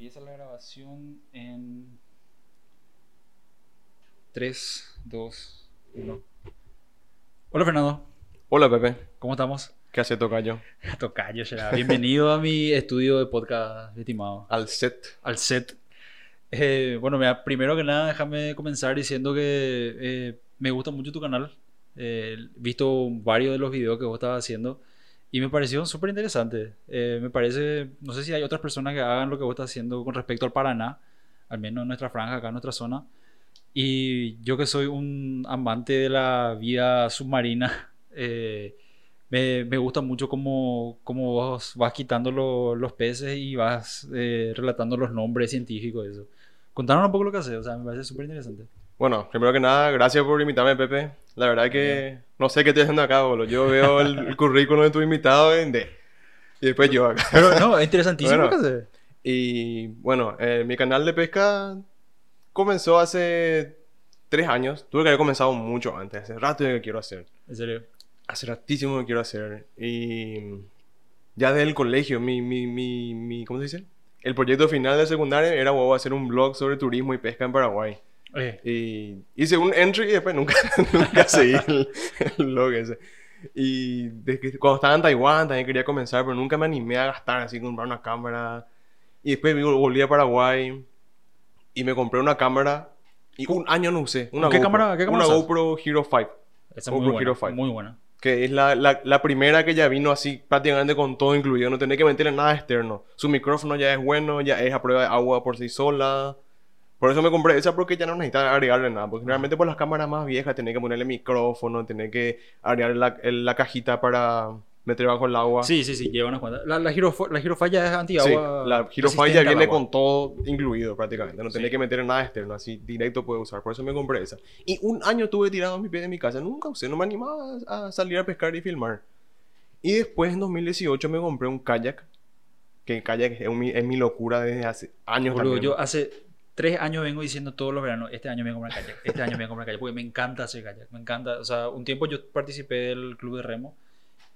Empieza la grabación en 3, 2, 1. Hola Fernando, Hola Pepe, ¿cómo estamos? ¿qué hace Tocayo? Tocayo, será. Bienvenido a mi estudio de podcast, estimado. Al set. Al set. Eh, bueno, mira, primero que nada, déjame comenzar diciendo que eh, me gusta mucho tu canal. Eh, he visto varios de los videos que vos estabas haciendo y me pareció súper interesante. Eh, me parece, no sé si hay otras personas que hagan lo que vos estás haciendo con respecto al Paraná, al menos en nuestra franja, acá en nuestra zona. Y yo que soy un amante de la vida submarina, eh, me, me gusta mucho cómo, cómo vos vas quitando lo- los peces y vas eh, relatando los nombres científicos eso. Contanos un poco lo que haces, o sea, me parece súper interesante. Bueno, primero que nada, gracias por invitarme Pepe. La verdad que no sé qué estoy haciendo acá, boludo. Yo veo el, el currículum de tu invitado en D. Y después yo acá. Pero no, es interesantísimo Bueno. que. Y bueno, eh, mi canal de pesca comenzó hace tres años. Tuve que haber comenzado mucho antes. Hace rato que quiero hacer. En serio. Hace ratísimo que quiero hacer. Y ya desde el colegio, mi, mi, mi, mi, ¿cómo se dice? El proyecto final de secundaria era wow, hacer un blog sobre turismo y pesca en Paraguay. Eh, Y hice un entry y después nunca, nunca seguí el, el blog ese. Y desde cuando estaba en Taiwán también quería comenzar, pero nunca me animé a gastar así, comprar una cámara. Y después volví a Paraguay y me compré una cámara y un año no usé. Una ¿Qué GoPro, cámara- qué cámara Una usas? GoPro Hero 5, esa es GoPro muy buena, Hero 5. muy buena. que es la, la, la primera que ya vino así prácticamente con todo incluido. No tenés que meterle nada externo. Su micrófono ya es bueno, ya es a prueba de agua por sí sola. Por eso me compré esa porque ya no necesitaba agregarle nada. Porque realmente por las cámaras más viejas tenés que ponerle micrófono, tenés que agregar la, la cajita para meter bajo el agua. Sí, sí, sí, lleva unas cuantas. La, la, Hero, la Hero 5 ya es Sí, anti-agua. la Hero 5 resistente ya al viene con todo incluido prácticamente. No tenés Sí. que meter nada externo, así directo puedes usar. Por eso me compré esa. Y un año tuve tirado mi pie de mi casa. Nunca usé, no me animaba a salir a pescar y filmar. Y después en 2018 me compré un kayak. Que el kayak es mi, es mi locura desde hace años Boludo, yo hace tres años vengo diciendo todos los veranos, este año me voy a comprar kayak, este año me voy a comprar kayak, porque me encanta hacer kayak, me encanta. O sea, un tiempo yo participé del club de remo,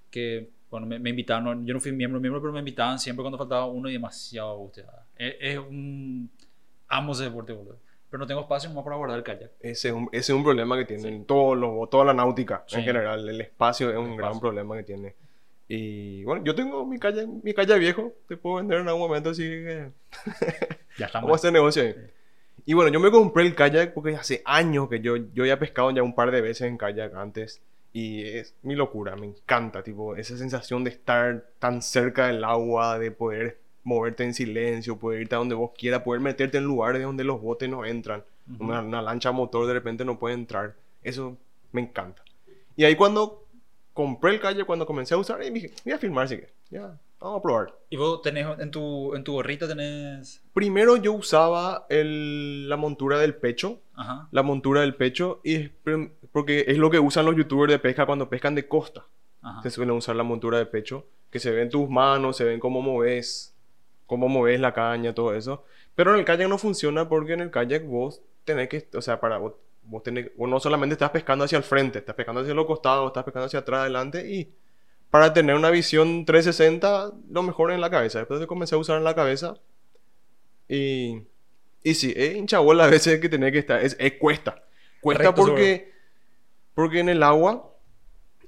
que, bueno, me, me invitaban, no- yo no fui miembro, miembro, pero me invitaban siempre cuando faltaba uno y demasiado gusteada. Es, es un... Amo ese deporte, boludo. Pero no tengo espacio más para guardar el kayak. Ese, es un, ese es un problema que tienen todos los, toda la náutica Sí. en general. El espacio es un El gran espacio. problema que tiene. Y bueno, yo tengo mi kayak, mi kayak viejo. Te puedo vender en algún momento así que... Ya está Vamos a hacer negocio ahí. Y bueno, yo me compré el kayak porque hace años que yo, yo había pescado ya un par de veces en kayak antes. Y es mi locura, me encanta, tipo, esa sensación de estar tan cerca del agua, de poder moverte en silencio, poder irte a donde vos quieras, poder meterte en lugares donde los botes no entran. Una, una lancha motor de repente no puede entrar. Eso me encanta. Y ahí cuando compré el kayak, cuando comencé a usar, y dije, voy a filmar, así que, ya, vamos a probar. ¿Y vos tenés, en tu, en tu gorrita tenés... Primero yo usaba el- la montura del pecho, Ajá. la montura del pecho, y es porque es lo que usan los youtubers de pesca cuando pescan de costa. Ajá. Se suelen usar la montura de pecho, que se ven tus manos, se ven cómo moves, cómo moves la caña, todo eso. Pero en el kayak no funciona porque en el kayak vos tenés que, o sea, para vos, vos tenés, vos no solamente estás pescando hacia el frente, estás pescando hacia los costados, estás pescando hacia atrás, adelante y para tener una visión 360, lo mejor en la cabeza. Después de comencé a usar en la cabeza y, y sí, es hinchabola a veces que tenés que estar, es, es cuesta. Cuesta Recto porque, porque en el agua,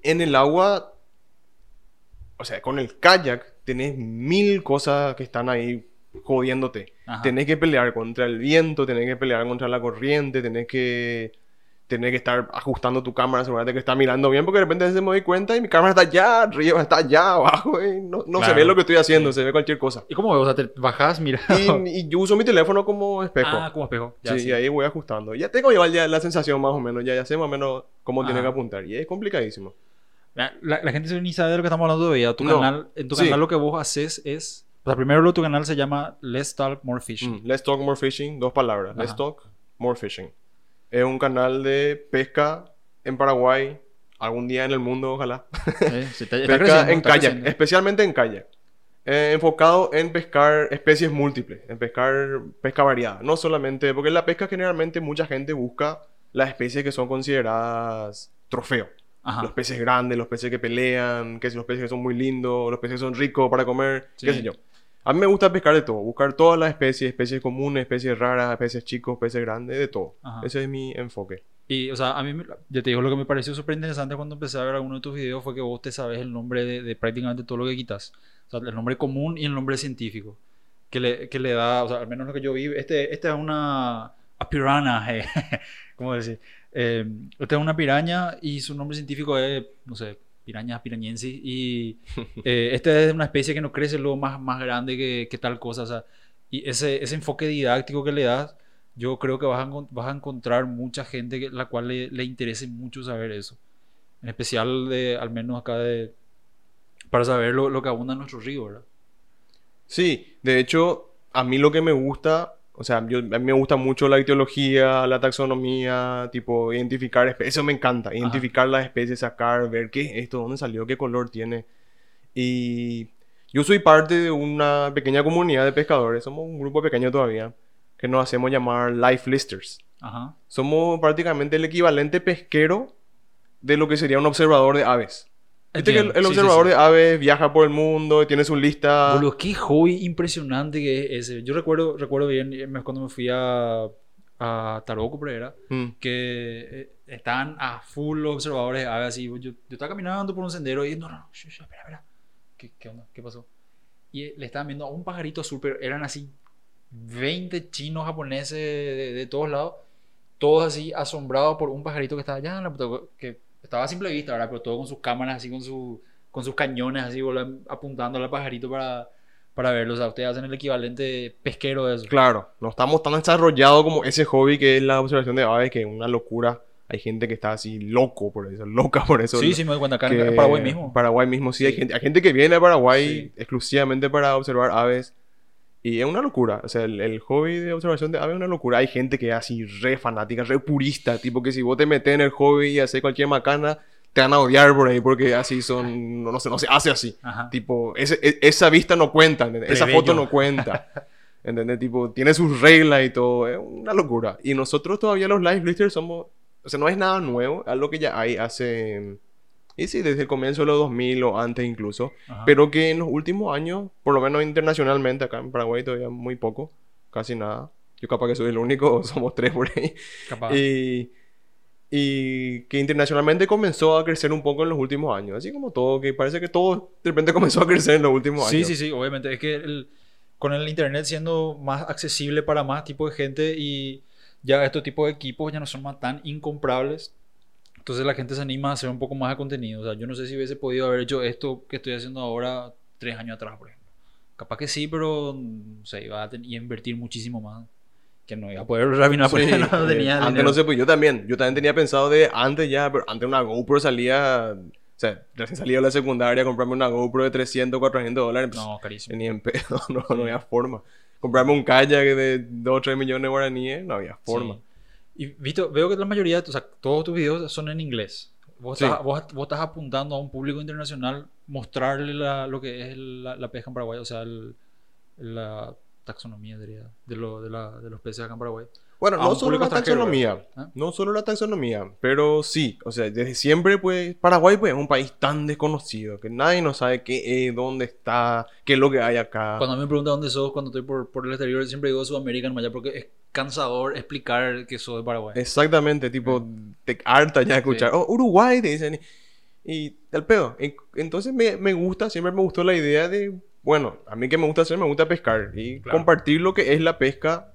en el agua, o sea, con el kayak tenés mil cosas que están ahí jodiéndote. Ajá. Tenés que pelear contra el viento, tenés que pelear contra la corriente, tenés que, tenés que estar ajustando tu cámara, asegurarte que está mirando bien, porque de repente se me doy cuenta y mi cámara está allá arriba, está allá abajo, y no, no se Claro. ve lo que estoy haciendo, se ve cualquier cosa. ¿Y cómo ves? O sea, te bajás, mira. Y, y yo uso mi teléfono como espejo. Ah, como espejo. Ya, sí, sí. y ahí voy ajustando. Ya tengo igual ya la sensación más o menos, ya, ya sé más o menos cómo tiene Ajá. que apuntar. Y es complicadísimo. La, la- la gente ni sabe de lo que estamos hablando todavía. Tu No. canal, en tu Sí. canal lo que vos haces es... O sea, primero lo tu canal se llama Let's Talk More Fishing. Mm, Let's Talk More Fishing, dos palabras. Let's. Talk More Fishing. Es un canal de pesca en Paraguay, algún día en el mundo, ojalá. Eh, está- está pesca en kayak, creciendo. especialmente en kayak. Eh, enfocado en pescar especies múltiples, en pescar pesca variada. No solamente, porque en la pesca generalmente mucha gente busca las especies que son consideradas trofeo. Ajá. Los peces grandes, los peces que pelean, que si los peces que son muy lindos, los peces que son ricos para comer, qué sé yo. A mí me gusta pescar de todo, buscar todas las especies, especies comunes, especies raras, especies chicos, peces grandes, de todo. Ajá. Ese es mi enfoque. Y, o sea, a mí, ya te digo, lo que me pareció súper interesante cuando empecé a ver alguno de tus videos fue que vos te sabes el nombre de, de prácticamente todo lo que quitas. O sea, el nombre común y el nombre científico. Que le, que le da, o sea, al menos lo que yo vi, este, este es una a piranha, eh, ¿cómo decir? Eh, esta es una piraña y su nombre científico es, no sé, piraña pirañensis. Y eh, esta es una especie que no crece luego más, más grande que, que tal cosa. O sea, y ese, ese enfoque didáctico que le das, yo creo que vas a, vas a encontrar mucha gente que, la cual le, le interese mucho saber eso. En especial, de, al menos acá, de, para saber lo, lo que abunda en nuestro río, ¿verdad? Sí, de hecho, a mí lo que me gusta, o sea, yo, a mí me gusta mucho la etiología, la taxonomía, tipo, identificar especies, eso me encanta, identificar las especies, sacar, ver qué es esto, dónde salió, qué color tiene. Y yo soy parte de una pequeña comunidad de pescadores, somos un grupo pequeño todavía, que nos hacemos llamar life listers. Ajá. Somos prácticamente el equivalente pesquero de lo que sería un observador de aves. Viste que el, el Sí, sí, observador sí. de aves viaja por el mundo, tiene su lista. Boludo, qué hobby impresionante que es ese. Yo recuerdo, recuerdo bien eh, cuando me fui a, a Taroco, por ahí era, Mm. que eh, estaban a full los observadores de aves así. Yo, yo estaba caminando por un sendero y no, no, no, espera, espera. ¿Qué, qué onda? ¿Qué pasó? Y eh, le estaban viendo a un pajarito azul, pero eran así 20 chinos japoneses de, de todos lados, todos así asombrados por un pajarito que estaba allá en la puta- que estaba a simple vista, ¿verdad? Pero todo con sus cámaras, así con, su, con sus cañones, así apuntando al pajarito para, para verlo. O sea, ustedes hacen el equivalente pesquero de eso. Claro, no estamos tan desarrollados como ese hobby que es la observación de aves, que es una locura. Hay gente que está así loco por eso, loca por eso. Sí, sí, me doy cuenta. Acá que- en Paraguay mismo. Paraguay mismo, sí. Hay, gente, hay gente que viene a Paraguay Sí. exclusivamente para observar aves. Y es una locura. O sea, el, el hobby de observación de aves es una locura. Hay gente que es así re fanática, re purista. Tipo que si vos te metes en el hobby y haces cualquier macana, te van a odiar por ahí porque así son... No, no se, no se hace así. Ajá. Tipo, ese- e- esa vista no cuenta, ¿entendés? Esa foto no cuenta. ¿Entendés? Tipo, tiene sus reglas y todo. Es una locura. Y nosotros todavía los live listers somos... O sea, no es nada nuevo. Es algo que ya hay hace... Y sí, desde el comienzo de los 2000 o antes incluso. Ajá. Pero que en los últimos años, por lo menos internacionalmente, acá en Paraguay todavía muy poco. Casi nada. Yo capaz que soy el único, o somos tres por ahí. Capaz. Y, y que internacionalmente comenzó a crecer un poco en los últimos años. Así como todo, que parece que todo de repente comenzó a crecer en los últimos Sí, años. sí, sí, obviamente. Es que el- con el internet siendo más accesible para más tipo de gente y ya estos tipos de equipos ya no son más tan incomprables. Entonces la gente se anima a hacer un poco más de contenido. O sea, yo no sé si hubiese podido haber hecho esto que estoy haciendo ahora tres años atrás, por ejemplo. Capaz que sí, pero no sé, iba a, iba a invertir muchísimo más. Que no iba a poder terminar porque Sí, no eh, tenía antes dinero. no sé, pues yo también. Yo también tenía pensado de antes ya, pero antes una GoPro salía. O sea, recién salía de la secundaria, comprarme una GoPro de 300, 400 dólares. pues, No, carísimo. Ni en pedo, no, no había forma. Comprarme un kayak de 2 o 3 millones de guaraníes, no había forma. Sí. Y visto, veo que la mayoría, o sea, todos tus videos son en inglés. Vos, Sí. estás, vos, vos estás apuntando a un público internacional mostrarle la- lo que es la, la pesca en Paraguay, o sea, el- la taxonomía diría, de, lo, de, la- de los peces acá en Paraguay. Bueno, no solo la taxonomía, ¿verdad? ¿Ah? no solo la taxonomía, pero sí, o sea, desde siempre, pues, Paraguay, pues, es un país tan desconocido que nadie no sabe qué es, dónde está, qué es lo que hay acá. Cuando a mí me preguntan dónde sos, cuando estoy por, por el exterior, siempre digo Sudamérica nomás ya porque es cansador explicar que sos de Paraguay. Exactamente, tipo, te harta ya escuchar, oh, Uruguay, te dicen, y el pedo. En- Entonces me, me gusta, siempre me gustó la idea de, bueno, a mí que me gusta hacer, me gusta pescar y Claro. compartir lo que es la pesca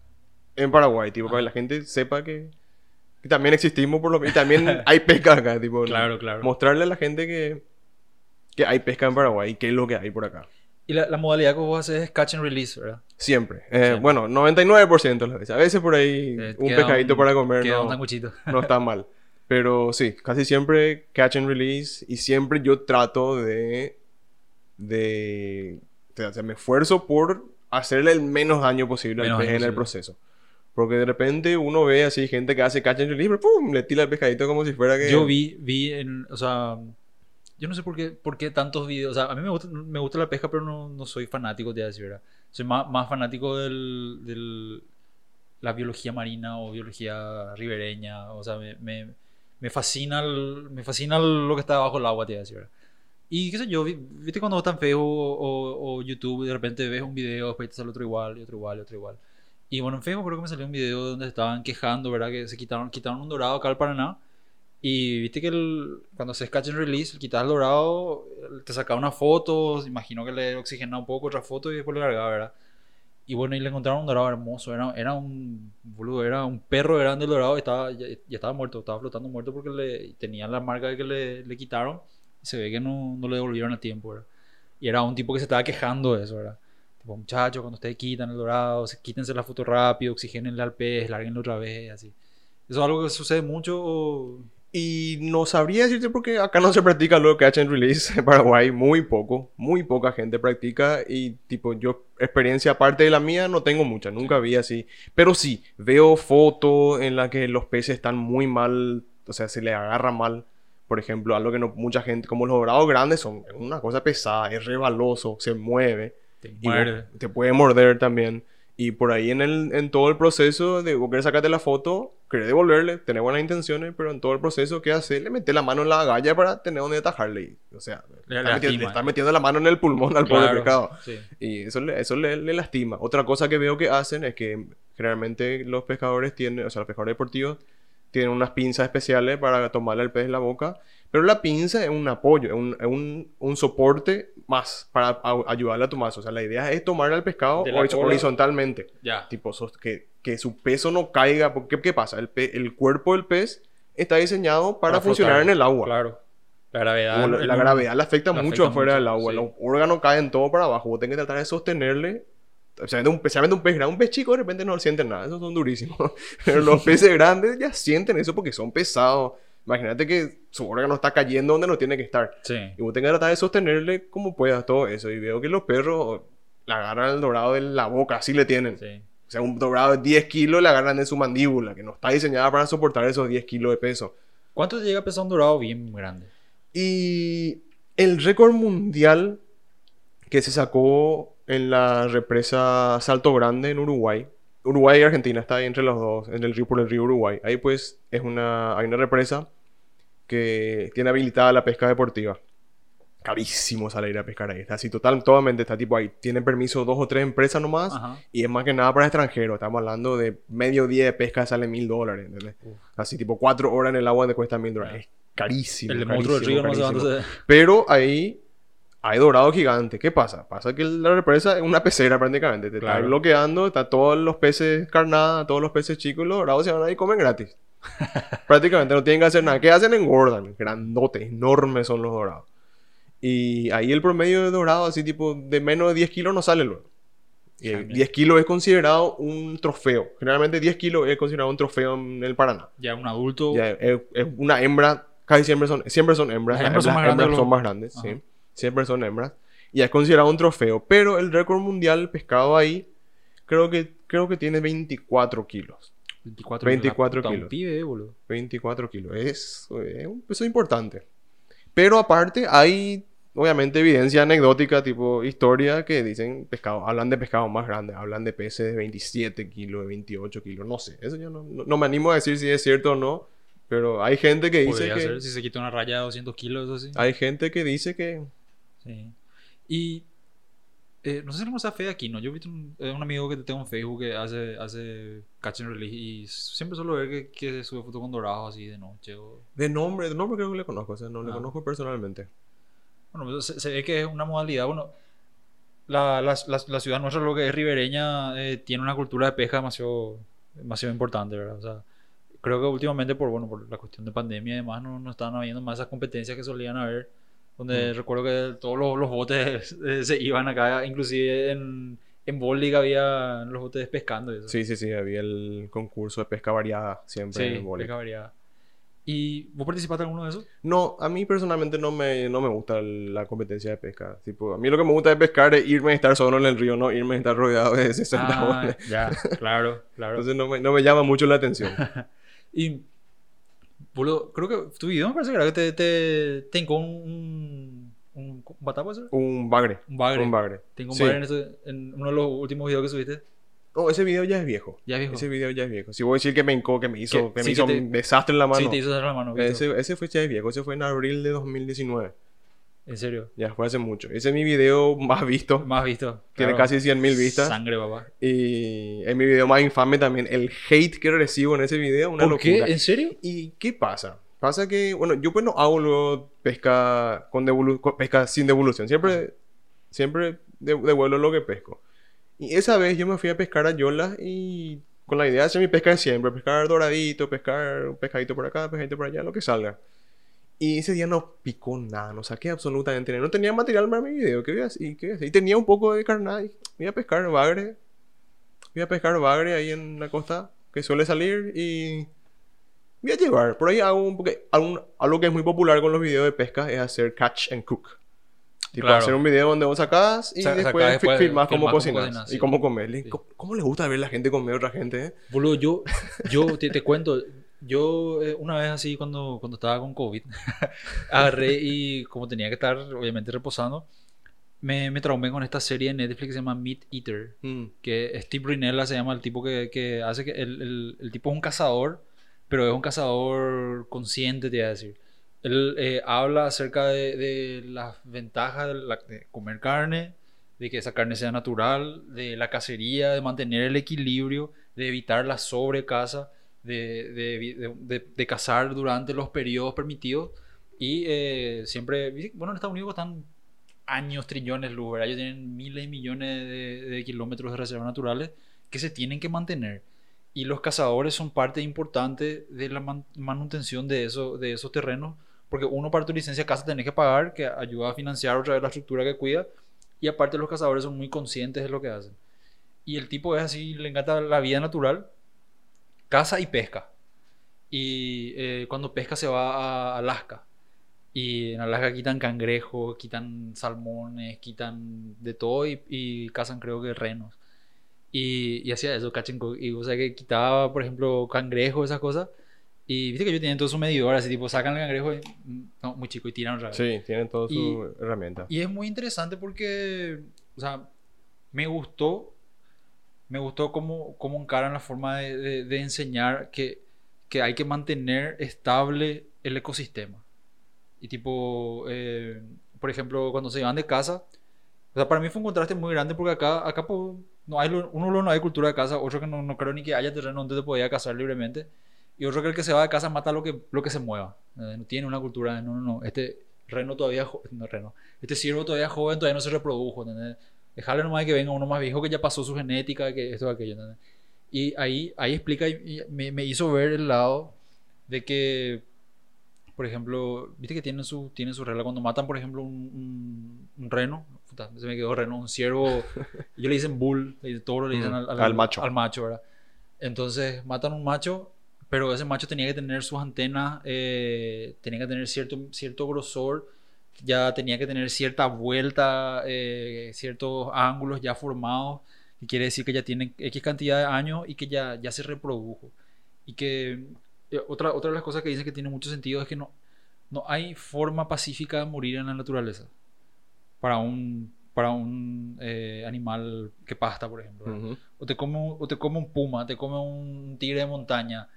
en Paraguay, tipo, para que Ajá. la gente sepa que, que también existimos por lo y también hay pesca acá, tipo, Claro, claro. mostrarle a la gente que, que hay pesca en Paraguay y qué es lo que hay por acá. Y la, la modalidad que vos haces es catch and release, ¿verdad? Siempre. Eh, Siempre. Bueno, 99% de las veces. A veces por ahí Eh, un pescadito un- para comer Queda un no, no está mal. Pero sí, casi siempre catch and release y siempre yo trato de... de o sea, me esfuerzo por hacerle el menos daño posible Menos al pez en el proceso. Porque de repente uno ve así gente que hace catch and release, pero ¡pum! le tira el pescadito como si fuera que... Yo vi, vi en, o sea, yo no sé por qué, por qué tantos videos, o sea, a mí me gusta, me gusta la pesca, pero no, no soy fanático, te voy a ¿verdad? Soy más, más fanático del, del, la biología marina o biología ribereña, o sea, me, me, me fascina, el- me fascina lo que está bajo el agua, te voy a decir, ¿verdad? Y qué sé yo, vi- viste cuando vos en Facebook o, o- YouTube de repente ves un video, después te sale otro igual, y otro igual, y otro igual. Y bueno, en Facebook creo que me salió un video donde estaban quejando, ¿verdad? Que se quitaron, quitaron un dorado acá al Paraná. Y viste que el- cuando se catch and release, quitas el dorado, te sacaba una foto, imagino que le oxigenaba un poco otra foto y después le largaba, ¿verdad? Y bueno, y le encontraron un dorado hermoso, era, era un boludo, era un perro grande el dorado, estaba, ya, ya estaba muerto, estaba flotando muerto porque le, tenía la marca que le, le quitaron y se ve que no, no le devolvieron a tiempo, ¿verdad? Y era un tipo que se estaba quejando de eso, ¿verdad? Tipo, muchachos, cuando ustedes quitan el dorado, se- quítense la foto rápido, oxigénenle al pez, lárguenlo otra vez, así. ¿Eso es algo que sucede mucho? Y no sabría decirte porque acá no se practica lo catch and release en Paraguay, muy poco, muy poca gente practica y tipo yo experiencia aparte de la mía no tengo mucha, nunca vi así, pero sí, veo fotos en las que los peces están muy mal, o sea, se les agarra mal, por ejemplo, algo que no mucha gente, como los dorados grandes son una cosa pesada, es rebaloso, se mueve Te muerde. te puede morder también. Y por ahí en, el, en todo el proceso de querés sacarte la foto, querés devolverle, tenés buenas intenciones, pero en todo el proceso, ¿qué hace? Le metes la mano en la agalla para tener donde atajarle. O sea, Le está metiendo, lastima. le está metiendo la mano en el pulmón al pobre Claro, pescado. sí. Y eso, le, eso le, le lastima. Otra cosa que veo que hacen es que generalmente los pescadores tienen, o sea, los pescadores deportivos tienen unas pinzas especiales para tomarle el pez en la boca. Pero la pinza es un apoyo, es un, es un, un soporte más para a- ayudarle a tu mazo. O sea, la idea es tomarle al pescado horizontalmente. Ya. Tipo, sos- que, que su peso no caiga. Porque, ¿qué pasa? El, pe- el cuerpo del pez está diseñado para, Para funcionar flotar. en el agua. Claro. La gravedad. La, gravedad le afecta le mucho afecta afuera mucho, del agua. sí. Los órganos caen todo para abajo. Vos tenés que tratar de sostenerle. Especialmente un, especialmente un pez grande. Un pez chico de repente no sienten nada. Esos son durísimos. Pero los peces grandes ya sienten eso porque son pesados. Imagínate que su órgano está cayendo donde no tiene que estar. Sí. Y vos tenés que tratar de sostenerle como puedas todo eso. Y veo que los perros le agarran el dorado de la boca. Así le tienen. Sí. O sea, un dorado de 10 kilos le agarran de su mandíbula. Que no está diseñada para soportar esos 10 kilos de peso. ¿Cuánto te llega a pesar un dorado bien grande? Y el récord mundial que se sacó en la represa Salto Grande en Uruguay. Uruguay y Argentina está ahí entre los dos, en el río por el río Uruguay. Ahí pues es una, hay una represa que tiene habilitada la pesca deportiva. Carísimo sale ir a pescar ahí. Está así total, totalmente está tipo ahí. Tienen permiso dos o tres empresas nomás. Ajá. Y es más que nada para extranjeros. Estamos hablando de medio día de pesca sale mil dólares. Así tipo cuatro horas en el agua te cuesta mil dólares. Es carísimo. El monstruo del río no se... Pero ahí hay dorado gigante. ¿Qué pasa? Pasa que la represa es una pecera prácticamente. Te está Claro. bloqueando, está todos los peces carnada, todos los peces chicos los dorados se van ahí y comen gratis. prácticamente no tienen que hacer nada. ¿Qué hacen? Engordan. Grandotes, enormes son los dorados. Y ahí el promedio de dorado, así tipo de menos de 10 kilos, no sale luego. Y Ya, mira. 10 kilos es considerado un trofeo. Generalmente 10 kilos es considerado un trofeo en el Paraná. Ya un adulto... Ya, es, es una hembra, casi siempre son, siempre son hembras. Las hembras son más grandes hembras son más grandes, Ajá. sí. Siempre son hembras. Y es considerado un trofeo. Pero el récord mundial pescado ahí, creo que, creo que tiene 24 kilos. 24, 24 la puta, kilos. Un pibe, eh, boludo. 24 kilos. Es, es un peso importante. Pero aparte hay, obviamente, evidencia anecdótica, tipo historia, que dicen pescado, hablan de pescado más grandes, hablan de peces de 27 kilos, de 28 kilos, no sé. Eso yo no, no, no me animo a decir si es cierto o no. Pero hay gente que dice Podría que... ser si se quita una raya de 200 kilos, eso sí. Hay gente que dice que... Sí. Y eh, no sé cómo está fe aquí, ¿no? Yo he visto un, eh, un amigo que tengo en Facebook que hace, hace catch and release y siempre suelo ver que, que sube fotos con dorados así de noche. O... De nombre, de nombre creo que le conozco, o sea, no le Ah. conozco personalmente. Bueno, pues se, se ve que es una modalidad. Bueno, la, la, la, la ciudad nuestra, lo que es ribereña, eh, tiene una cultura de pesca demasiado, demasiado importante, ¿verdad? O sea, creo que últimamente, por, bueno, por la cuestión de pandemia y demás, no, no estaban habiendo más esas competencias que solían haber. Donde Mm. recuerdo que todos los, los botes eh, se iban acá, inclusive en, en Bowling había los botes pescando eso. Sí, sí, sí, había el concurso de pesca variada siempre en sí el vóley. pesca variada. ¿Y vos participaste en alguno de esos? No, a mí personalmente no me, no me gusta la competencia de pesca. Tipo, a mí lo que me gusta de pescar es irme y estar solo en el río, no irme y estar rodeado de 60 Ah, bolas. ya, claro, claro. Entonces no me, no me llama mucho la atención. Y, boludo, creo que tu video me parece que era que te, te, te hincó un, un, batá, ¿puede ser? Un bagre. Un bagre. Un bagre. Te hincó un Sí. bagre en, en uno de los últimos videos que subiste. No, ese video ya es viejo. Ya viejo. Ese video ya es viejo. Si voy a decir que me hincó, que me hizo, Que- que, sí, me hizo que te- un desastre en la mano. Sí, te hizo hacer la mano. ese, ese fue ya es viejo. Ese fue en abril de 2019. En serio. Ya fue hace mucho. Ese es mi video más visto. Más visto. Tiene claro. casi 100.000 vistas. Sangre, papá. Y es mi video más infame también. El hate que recibo en ese video, una ¿Por locura. qué? ¿En serio? ¿Y qué pasa? Pasa que, bueno, yo pues no hago luego pesca, con devolu- pesca sin devolución. Siempre, siempre de- devuelvo lo que pesco. Y esa vez yo me fui a pescar a Yola y con la idea de hacer mi pesca de siempre. Pescar doradito, pescar un pescadito por acá, pescadito por allá, lo que salga. Y ese día no picó nada, no saqué absolutamente nada. No tenía material para mi video. ¿Qué voy a hacer? ¿Y, qué voy a hacer? Y tenía un poco de carnada. y Voy a pescar bagre. Voy a pescar bagre ahí en la costa que suele salir y voy a llevar. Por ahí hago un porque algún- algo que es muy popular con los videos de pesca es hacer catch and cook. Tipo Claro. hacer un video donde vos sacás y Sa- después, después, filmás cómo cocinas cocinas, y sí. cómo comer. Sí. ¿Cómo, cómo le gusta ver la gente comer a otra gente? eh? Boludo, yo, yo te, te cuento, yo eh, una vez así cuando, cuando estaba con COVID, agarré y como tenía que estar obviamente reposando, me, me traumé con esta serie de Netflix que se llama Meat Eater, Mm. que Steve Rinella se llama el tipo que, que hace que el, el, el tipo es un cazador, pero es un cazador consciente, te iba a decir. Él eh, habla acerca de, de las ventajas de, la- de comer carne, de que esa carne sea natural, de la cacería, de mantener el equilibrio, de evitar la sobrecaza, de, de, de, de- cazar durante los periodos permitidos. Y eh, siempre, bueno, en Estados Unidos están años, trillones ¿verdad? Ellos tienen miles y millones de, kilómetros de reservas naturales que se tienen que mantener. Y los cazadores son parte importante de la man- manutención de, eso, de esos terrenos, porque uno para tu licencia de caza tenés que pagar, que ayuda a financiar otra vez la estructura que cuida, y aparte los cazadores son muy conscientes de lo que hacen. Y el tipo es así, le encanta la vida natural, caza y pesca. Y eh, cuando pesca se va a Alaska. Y en Alaska quitan cangrejos, quitan salmones, quitan de todo y, y cazan creo que renos. Y, y hacía eso, cook. Y o sea que quitaba, por ejemplo, cangrejos, esas cosas. Y viste que ellos tienen todo su medidor, así tipo sacan el cangrejo y, no, muy chico y tiran otra vez. Sí, tienen toda su Y- herramienta. Y es muy interesante porque, o sea, me gustó, me gustó cómo, cómo encaran la forma de, enseñar que, que hay que mantener estable el ecosistema. Y tipo, eh, por ejemplo, cuando se iban de casa, o sea, para mí fue un contraste muy grande porque acá, acá pues, no hay, uno no hay cultura de casa, otro que no, no creo ni que haya terreno donde te podía cazar libremente. Y otro que el que se va de casa mata lo que, lo que se mueva. Eh, no tiene una cultura no, no, no, este reno todavía, no reno, este ciervo todavía joven, todavía no se reprodujo, ¿entendés? Dejarle nomás que venga uno más viejo que ya pasó su genética, que esto, aquello, ¿entendés? Y ahí, ahí explica, y, me, me hizo ver el lado de que, por ejemplo, viste que tienen su, tienen su regla. Cuando matan, por ejemplo, un, un, un reno, puta, se me quedó reno, un ciervo, ellos le dicen bull, le dicen toro, le dicen Mm, al, al macho. Al macho, ¿verdad? Entonces matan un macho, pero ese macho tenía que tener sus antenas, eh, tenía que tener cierto, cierto grosor, ya tenía que tener cierta vuelta, eh, ciertos ángulos ya formados, que quiere decir que ya tiene X cantidad de años y que ya, ya se reprodujo. Y que eh, otra, otra de las cosas que dice que tiene mucho sentido es que no, no hay forma pacífica de morir en la naturaleza para un, para un eh, animal que pasta, por ejemplo. ¿verdad? Ujú. o, te come, un- o te come un puma, te come un tigre de montaña,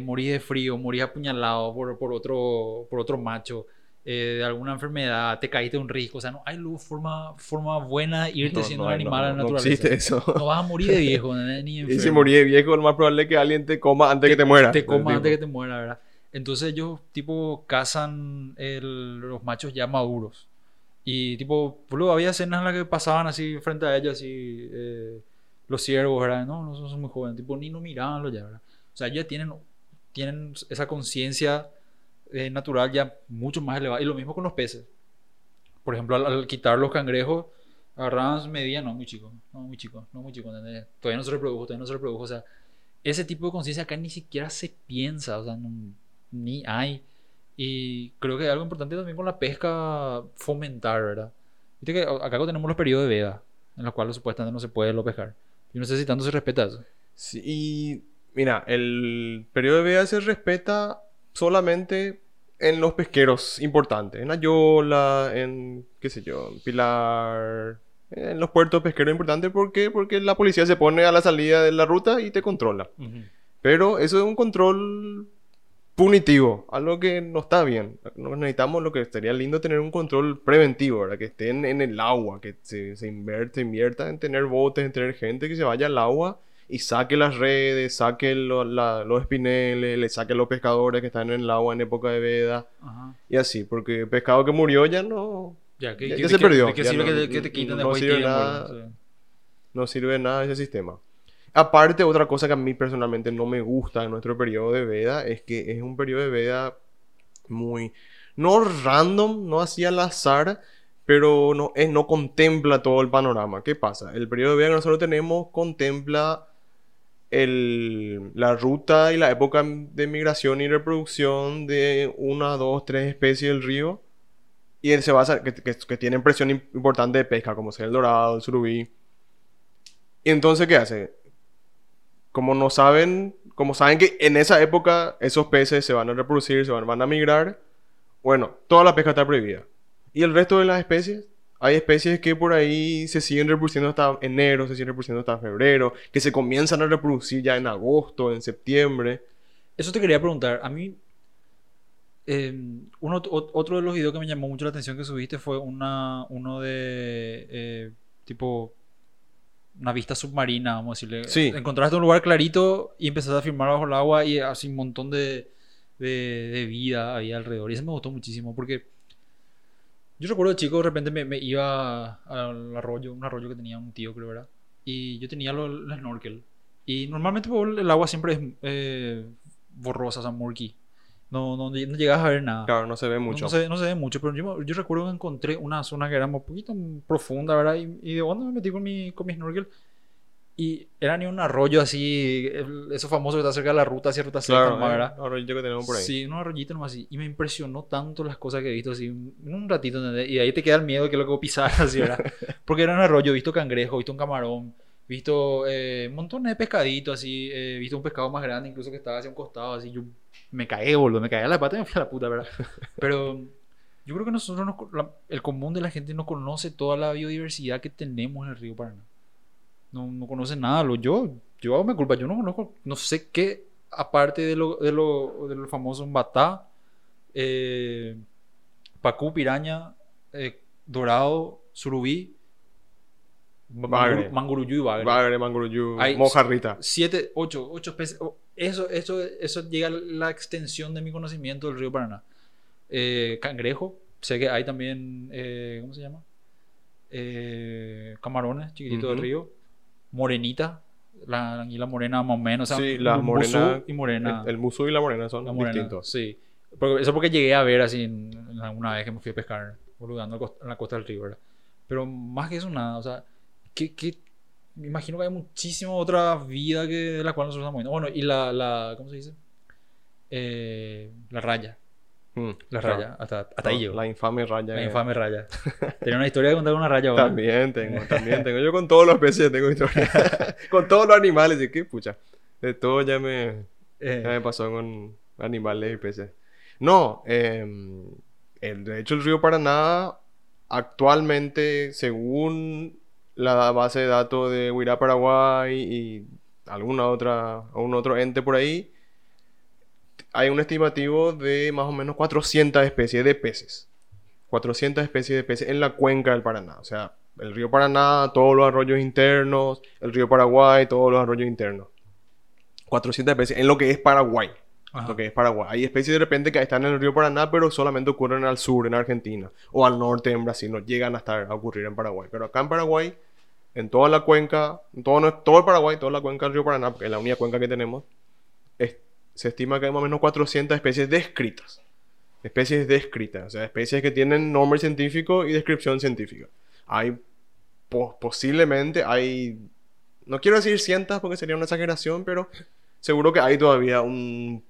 morís de frío, morís apuñalado por, por, otro, por otro macho, eh, de alguna enfermedad, te caíste de un risco. O sea, no hay forma, forma buena de irte No, siendo no un animal no, en la no naturaleza. existe eso. No vas a morir de viejo, ni Y enfermo si morí de viejo, lo más probable es que alguien te coma antes que te muera. te coma antes que te muera, ¿verdad? Entonces ellos, tipo, cazan el- los machos ya maduros. Y, tipo, boludo, había escenas en las que pasaban así frente a ellos, así, eh, los ciervos, ¿verdad? No, no son, son muy jóvenes, tipo, ni no miraban ya, ¿verdad? O sea, ya tienen, tienen esa conciencia eh, natural ya mucho más elevada. Y lo mismo con los peces. Por ejemplo, al, quitar los cangrejos, agarraban su medida, no, muy chico, no, muy chico, no, muy chico, ¿entendés? Todavía no se reprodujo, todavía no se reprodujo, o sea, ese tipo de conciencia acá ni siquiera se piensa, o sea, ni hay. Y creo que algo importante también con la pesca, fomentar, ¿verdad? Viste que acá tenemos los periodos de veda, en los cuales supuestamente no se puede lo pescar. Yo no sé si tanto se respeta eso. Sí, mira, el periodo de veda se respeta solamente en los pesqueros importantes, en Ayola, en qué sé yo, en Pilar, en los puertos pesqueros importantes, ¿por qué? Porque la policía se pone a la salida de la ruta y te controla. Pero eso es un control punitivo, algo que no está bien. No necesitamos lo que sería lindo tener un control preventivo, ¿verdad? Que estén en el agua, que se, se invierta, invierta en tener botes, en tener gente que se vaya al agua y saque las redes, saque lo- la- los espineles, le saque a los pescadores que están en el agua en época de veda Ajá. y así, porque pescado que murió ya no, Ya, que, Ya- que- ya se que- perdió, ¿De qué ya sirve no- que, te- que quiten no sirve nada. ¿no? Sí. no sirve nada ese sistema. Aparte, otra cosa que a mí personalmente no me gusta de nuestro periodo de veda es que es un periodo de veda muy, no random, no así al azar, pero no, es, no contempla todo el panorama. ¿Qué pasa? El periodo de veda que nosotros tenemos contempla el- la ruta y la época de migración y reproducción de una, dos, tres especies del río. Y se basa, que, que- que tienen presión im- importante de pesca, como sea el dorado, el surubí. Y entonces, ¿qué hace? Como no saben, como saben que en esa época esos peces se van a reproducir, se van, van a migrar, bueno, toda la pesca está prohibida. Y el resto de las especies, hay especies que por ahí se siguen reproduciendo hasta enero, se siguen reproduciendo hasta febrero, que se comienzan a reproducir ya en agosto, en septiembre. Eso te quería preguntar. A mí, eh, uno, ot- otro de los videos que me llamó mucho la atención que subiste fue una, uno de, eh, tipo, una vista submarina, vamos a decirle. Sí. Encontraste un lugar clarito y empezaste a filmar bajo el agua y así un montón de, de, de vida ahí alrededor. Y eso me gustó muchísimo porque yo recuerdo chico, de repente me, me iba al arroyo, un arroyo que tenía un tío, creo, ¿verdad? Y yo tenía lo- el snorkel. Y normalmente pues, el agua siempre es eh, borrosa, o sea, murky. No, no, no llegas a ver nada. Claro, no se ve No- mucho. No, se, no se ve mucho, pero yo, yo recuerdo que encontré una zona que era un poquito profunda, ¿verdad? Y, y de dónde me metí con mi, con mi snorkel. Y era ni un arroyo así, el- eso famoso que está cerca de la ruta hacia ruta seca, Claro, nomás, eh, ¿verdad? ahora yo que tenemos por ahí. Sí, un arroyito nomás así. Y me impresionó tanto las cosas que he visto así en un ratito, ¿entendés? Y de ahí te queda el miedo que lo que voy a pisar, así, ¿verdad? Porque era un arroyo, he visto cangrejo, visto un camarón, visto eh, montones de pescaditos así, eh, visto un pescado más grande incluso que estaba hacia un costado, así. Yo me caí, boludo, me caí a la pata y me fui a la puta, ¿verdad? Pero yo creo que nosotros, no- la- el común de la gente no conoce toda la biodiversidad que tenemos en el río Paraná. No, no conoce nada. Lo, yo, yo hago mi culpa. Yo no conozco, no sé qué, aparte de lo, de lo, de lo famoso batá, eh, pacú, piraña, eh, dorado, surubí, Bagre. manguruyú y bagre. Bagre, manguruyú, Hay- mojarrita. Siete, ocho, ocho especies. Eso, eso, eso llega a la extensión de mi conocimiento del río Paraná. Eh, cangrejo, sé que hay también, eh, ¿cómo se llama? Eh, camarones chiquititos del Ujú. río. Morenita, la anguila morena más o menos. o sea, Sí, morenas. busú y morena. El, el musú y la morena son la morena, distintos. Sí. Porque- eso porque llegué a ver así en, alguna vez que me fui a pescar, boludando en la costa del río, ¿verdad? Pero más que eso, nada. O sea, que, que me imagino que hay muchísima otra vida que, de la cual nosotros estamos viendo. Bueno, y la, la ¿cómo se dice? Eh, la raya. Mm, La claro. raya. Hasta, hasta No, ahí llegó. La infame raya. La infame raya. Tenía una historia de contar con una raya, ¿verdad? También tengo, también tengo. Yo con todos los peces tengo historia. con todos los animales, y qué pucha. De todo ya me, Eh, ya me pasó con animales y peces. No, eh, el, de hecho el río Paraná actualmente, según la base de datos de Huirá Paraguay y alguna otra, algún otro ente por ahí, hay un estimativo de más o menos 400 especies de peces. 400 especies de peces en la cuenca del Paraná. O sea, el río Paraná, todos los arroyos internos, el río Paraguay, todos los arroyos internos. 400 especies en lo que es Paraguay. ajá. Lo que es Paraguay. Hay especies de repente que están en el río Paraná, pero solamente ocurren al sur, en Argentina. O al norte, en Brasil. No llegan a, estar, a ocurrir en Paraguay. Pero acá en Paraguay, en toda la cuenca, en todo, todo el Paraguay, toda la cuenca del río Paraná, porque es la única cuenca que tenemos, es- se estima que hay más o menos 400 especies descritas. Especies descritas. O sea, especies que tienen nombre científico y descripción científica. Hay, po- posiblemente, hay, no quiero decir cientos porque sería una exageración, pero seguro que hay todavía un,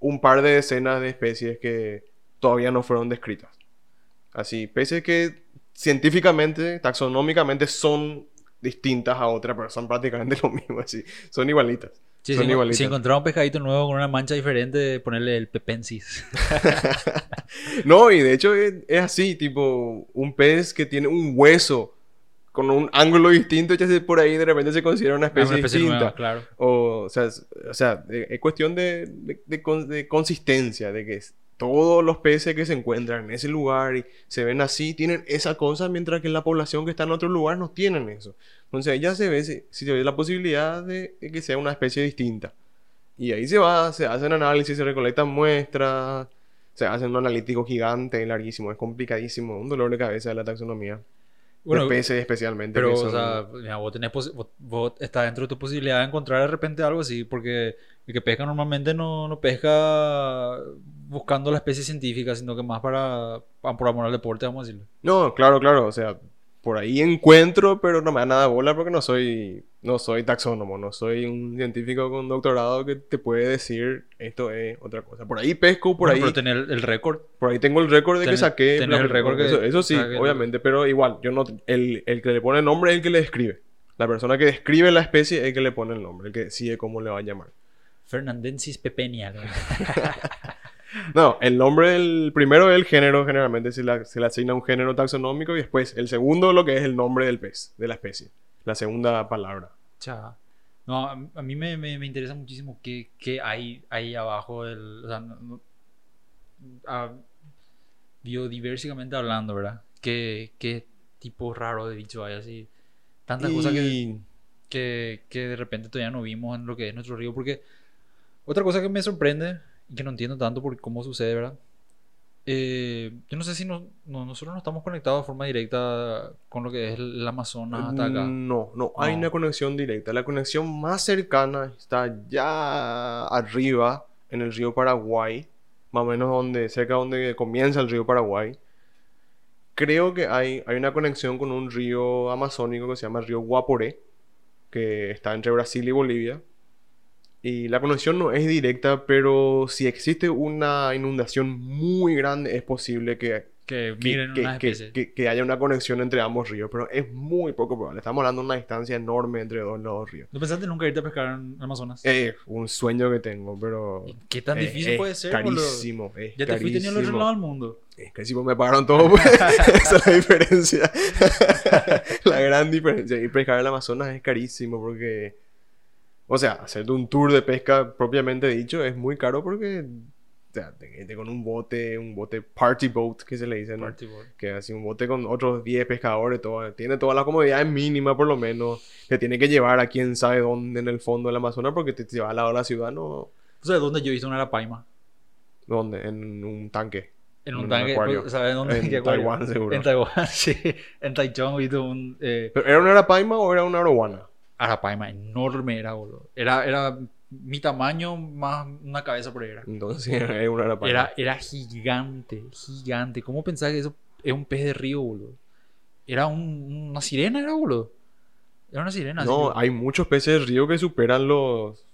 un par de decenas de especies que todavía no fueron descritas. Así, especies que científicamente, taxonómicamente son distintas a otras, pero son prácticamente lo mismo, así. Son igualitas. Sí, son si, igualitas. si encontraba un pescadito nuevo con una mancha diferente, ponerle el pepensis. No, y de hecho es, es así, tipo, un pez que tiene un hueso con un ángulo distinto, ya se por ahí de repente se considera una especie, Una especie distinta. nueva, claro. O, o sea, es, o sea, es cuestión de, de- de de consistencia, de que es- todos los peces que se encuentran en ese lugar y se ven así tienen esa cosa, mientras que la población que está en otro lugar no tienen eso. Entonces ahí ya se ve si, si se ve la posibilidad de, de que sea una especie distinta. Y ahí se va, se hacen análisis, se recolectan muestras, se hacen un analítico gigante, larguísimo, es complicadísimo, un dolor de cabeza de la taxonomía. Bueno, de peces especialmente. Pero, o sea, mira, vos, tenés vos, vos dentro de tu posibilidad de encontrar de repente algo así, porque el que pesca normalmente no, no pesca buscando la especie científica, sino que más para, pa- por amor al deporte, vamos a decirlo. No, claro, claro. O sea, por ahí encuentro, pero no me da nada de bola porque no soy, no soy taxónomo, no soy un científico con doctorado que te puede decir esto es otra cosa. Por ahí pesco, por Bueno, ahí, Pero tener el récord. por ahí tengo el récord de que tenés- saqué. tenés el récord que- eso, eso sí, que- obviamente, pero igual, yo no, el, el que le pone el nombre es el que le describe. La persona que describe la especie es el que le pone el nombre, el que decide cómo le va a llamar. Fernandensis pepenia. ¿no? El nombre del primero es el género, generalmente se le, se le asigna un género taxonómico y después el segundo lo que es el nombre del pez, de la especie. La segunda palabra. Cha. No, a, a mí me, me, me interesa muchísimo qué, qué hay ahí abajo del. O sea, no- a- biodiversicamente hablando, ¿verdad? ¿Qué, qué tipo raro de bicho hay así? Tantas cosas que, Y- que, que de repente todavía no vimos en lo que es nuestro río. Porque otra cosa que me sorprende y que no entiendo tanto por cómo sucede, ¿verdad? Eh, yo no sé si no, no- nosotros no estamos conectados de forma directa con lo que es el Amazonas hasta acá. No, no, hay No. una conexión directa. La conexión más cercana está ya arriba, en el río Paraguay, más o menos donde, cerca donde comienza el río Paraguay. Creo que hay, hay una conexión con un río amazónico que se llama el río Guaporé, que está entre Brasil y Bolivia. Y la conexión no es directa, pero si existe una inundación muy grande, es posible que Que que, que- que- que- haya una conexión entre ambos ríos, pero es muy poco probable. Estamos hablando de una distancia enorme entre dos, los dos ríos. ¿No pensaste nunca irte a pescar en Amazonas? Es un sueño que tengo, pero... ¿Qué tan es- difícil es puede ser? Carísimo, es Ya te fuiste ni al otro lado del mundo. Es carísimo, me pagaron todo, pues. Esa es la diferencia. la gran diferencia. Y pescar en el Amazonas es carísimo porque... O sea, hacerte un tour de pesca propiamente dicho es muy caro porque... O sea, te, te con un bote, un bote party boat, que se le dice, ¿no? Party boy. que así un bote con otros 10 pescadores, todo, tiene todas las comodidades mínimas por lo menos, te tiene que llevar a quién sabe dónde en el fondo del Amazonas porque te, te va al lado de la ciudad, no, ¿Tú sabes dónde yo hice una arapaima? ¿dónde? En un tanque. En En un un tanque. acuario. pues, ¿Sabes dónde? En. Taiwán, seguro. En Taiwán, sí. En Taichung hice un. Eh, ¿Pero ¿Era una arapaima o era una arowana? Arapaima enorme era, boludo. Era, era mi tamaño más una cabeza por ahí. Era, Entonces era una arapaima. era, era gigante, gigante. ¿Cómo pensás que eso es un pez de río, boludo? Era un- una sirena, era, boludo. Era una sirena. No, hay muchos peces de río que superan los...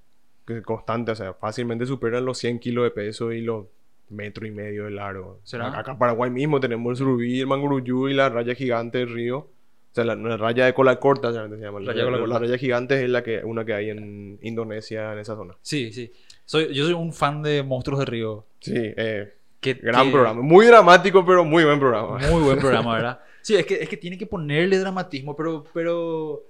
Que constantes, o sea, fácilmente superan los 100 kilos de peso y los metro y medio de largo. ¿Será? Acá en Paraguay mismo tenemos el surubí, el manguruyú y la raya gigante del río. O sea, la, la raya de cola corta se llama. La, Raya la- corta. la raya gigante es la que, una que hay en Indonesia, en esa zona. Sí, sí. Soy, yo soy un fan de monstruos de río. Sí, eh, Que, gran que- programa. Muy dramático, pero muy buen programa. Muy buen programa, ¿verdad? Sí, es que, es que tiene que ponerle dramatismo, pero, pero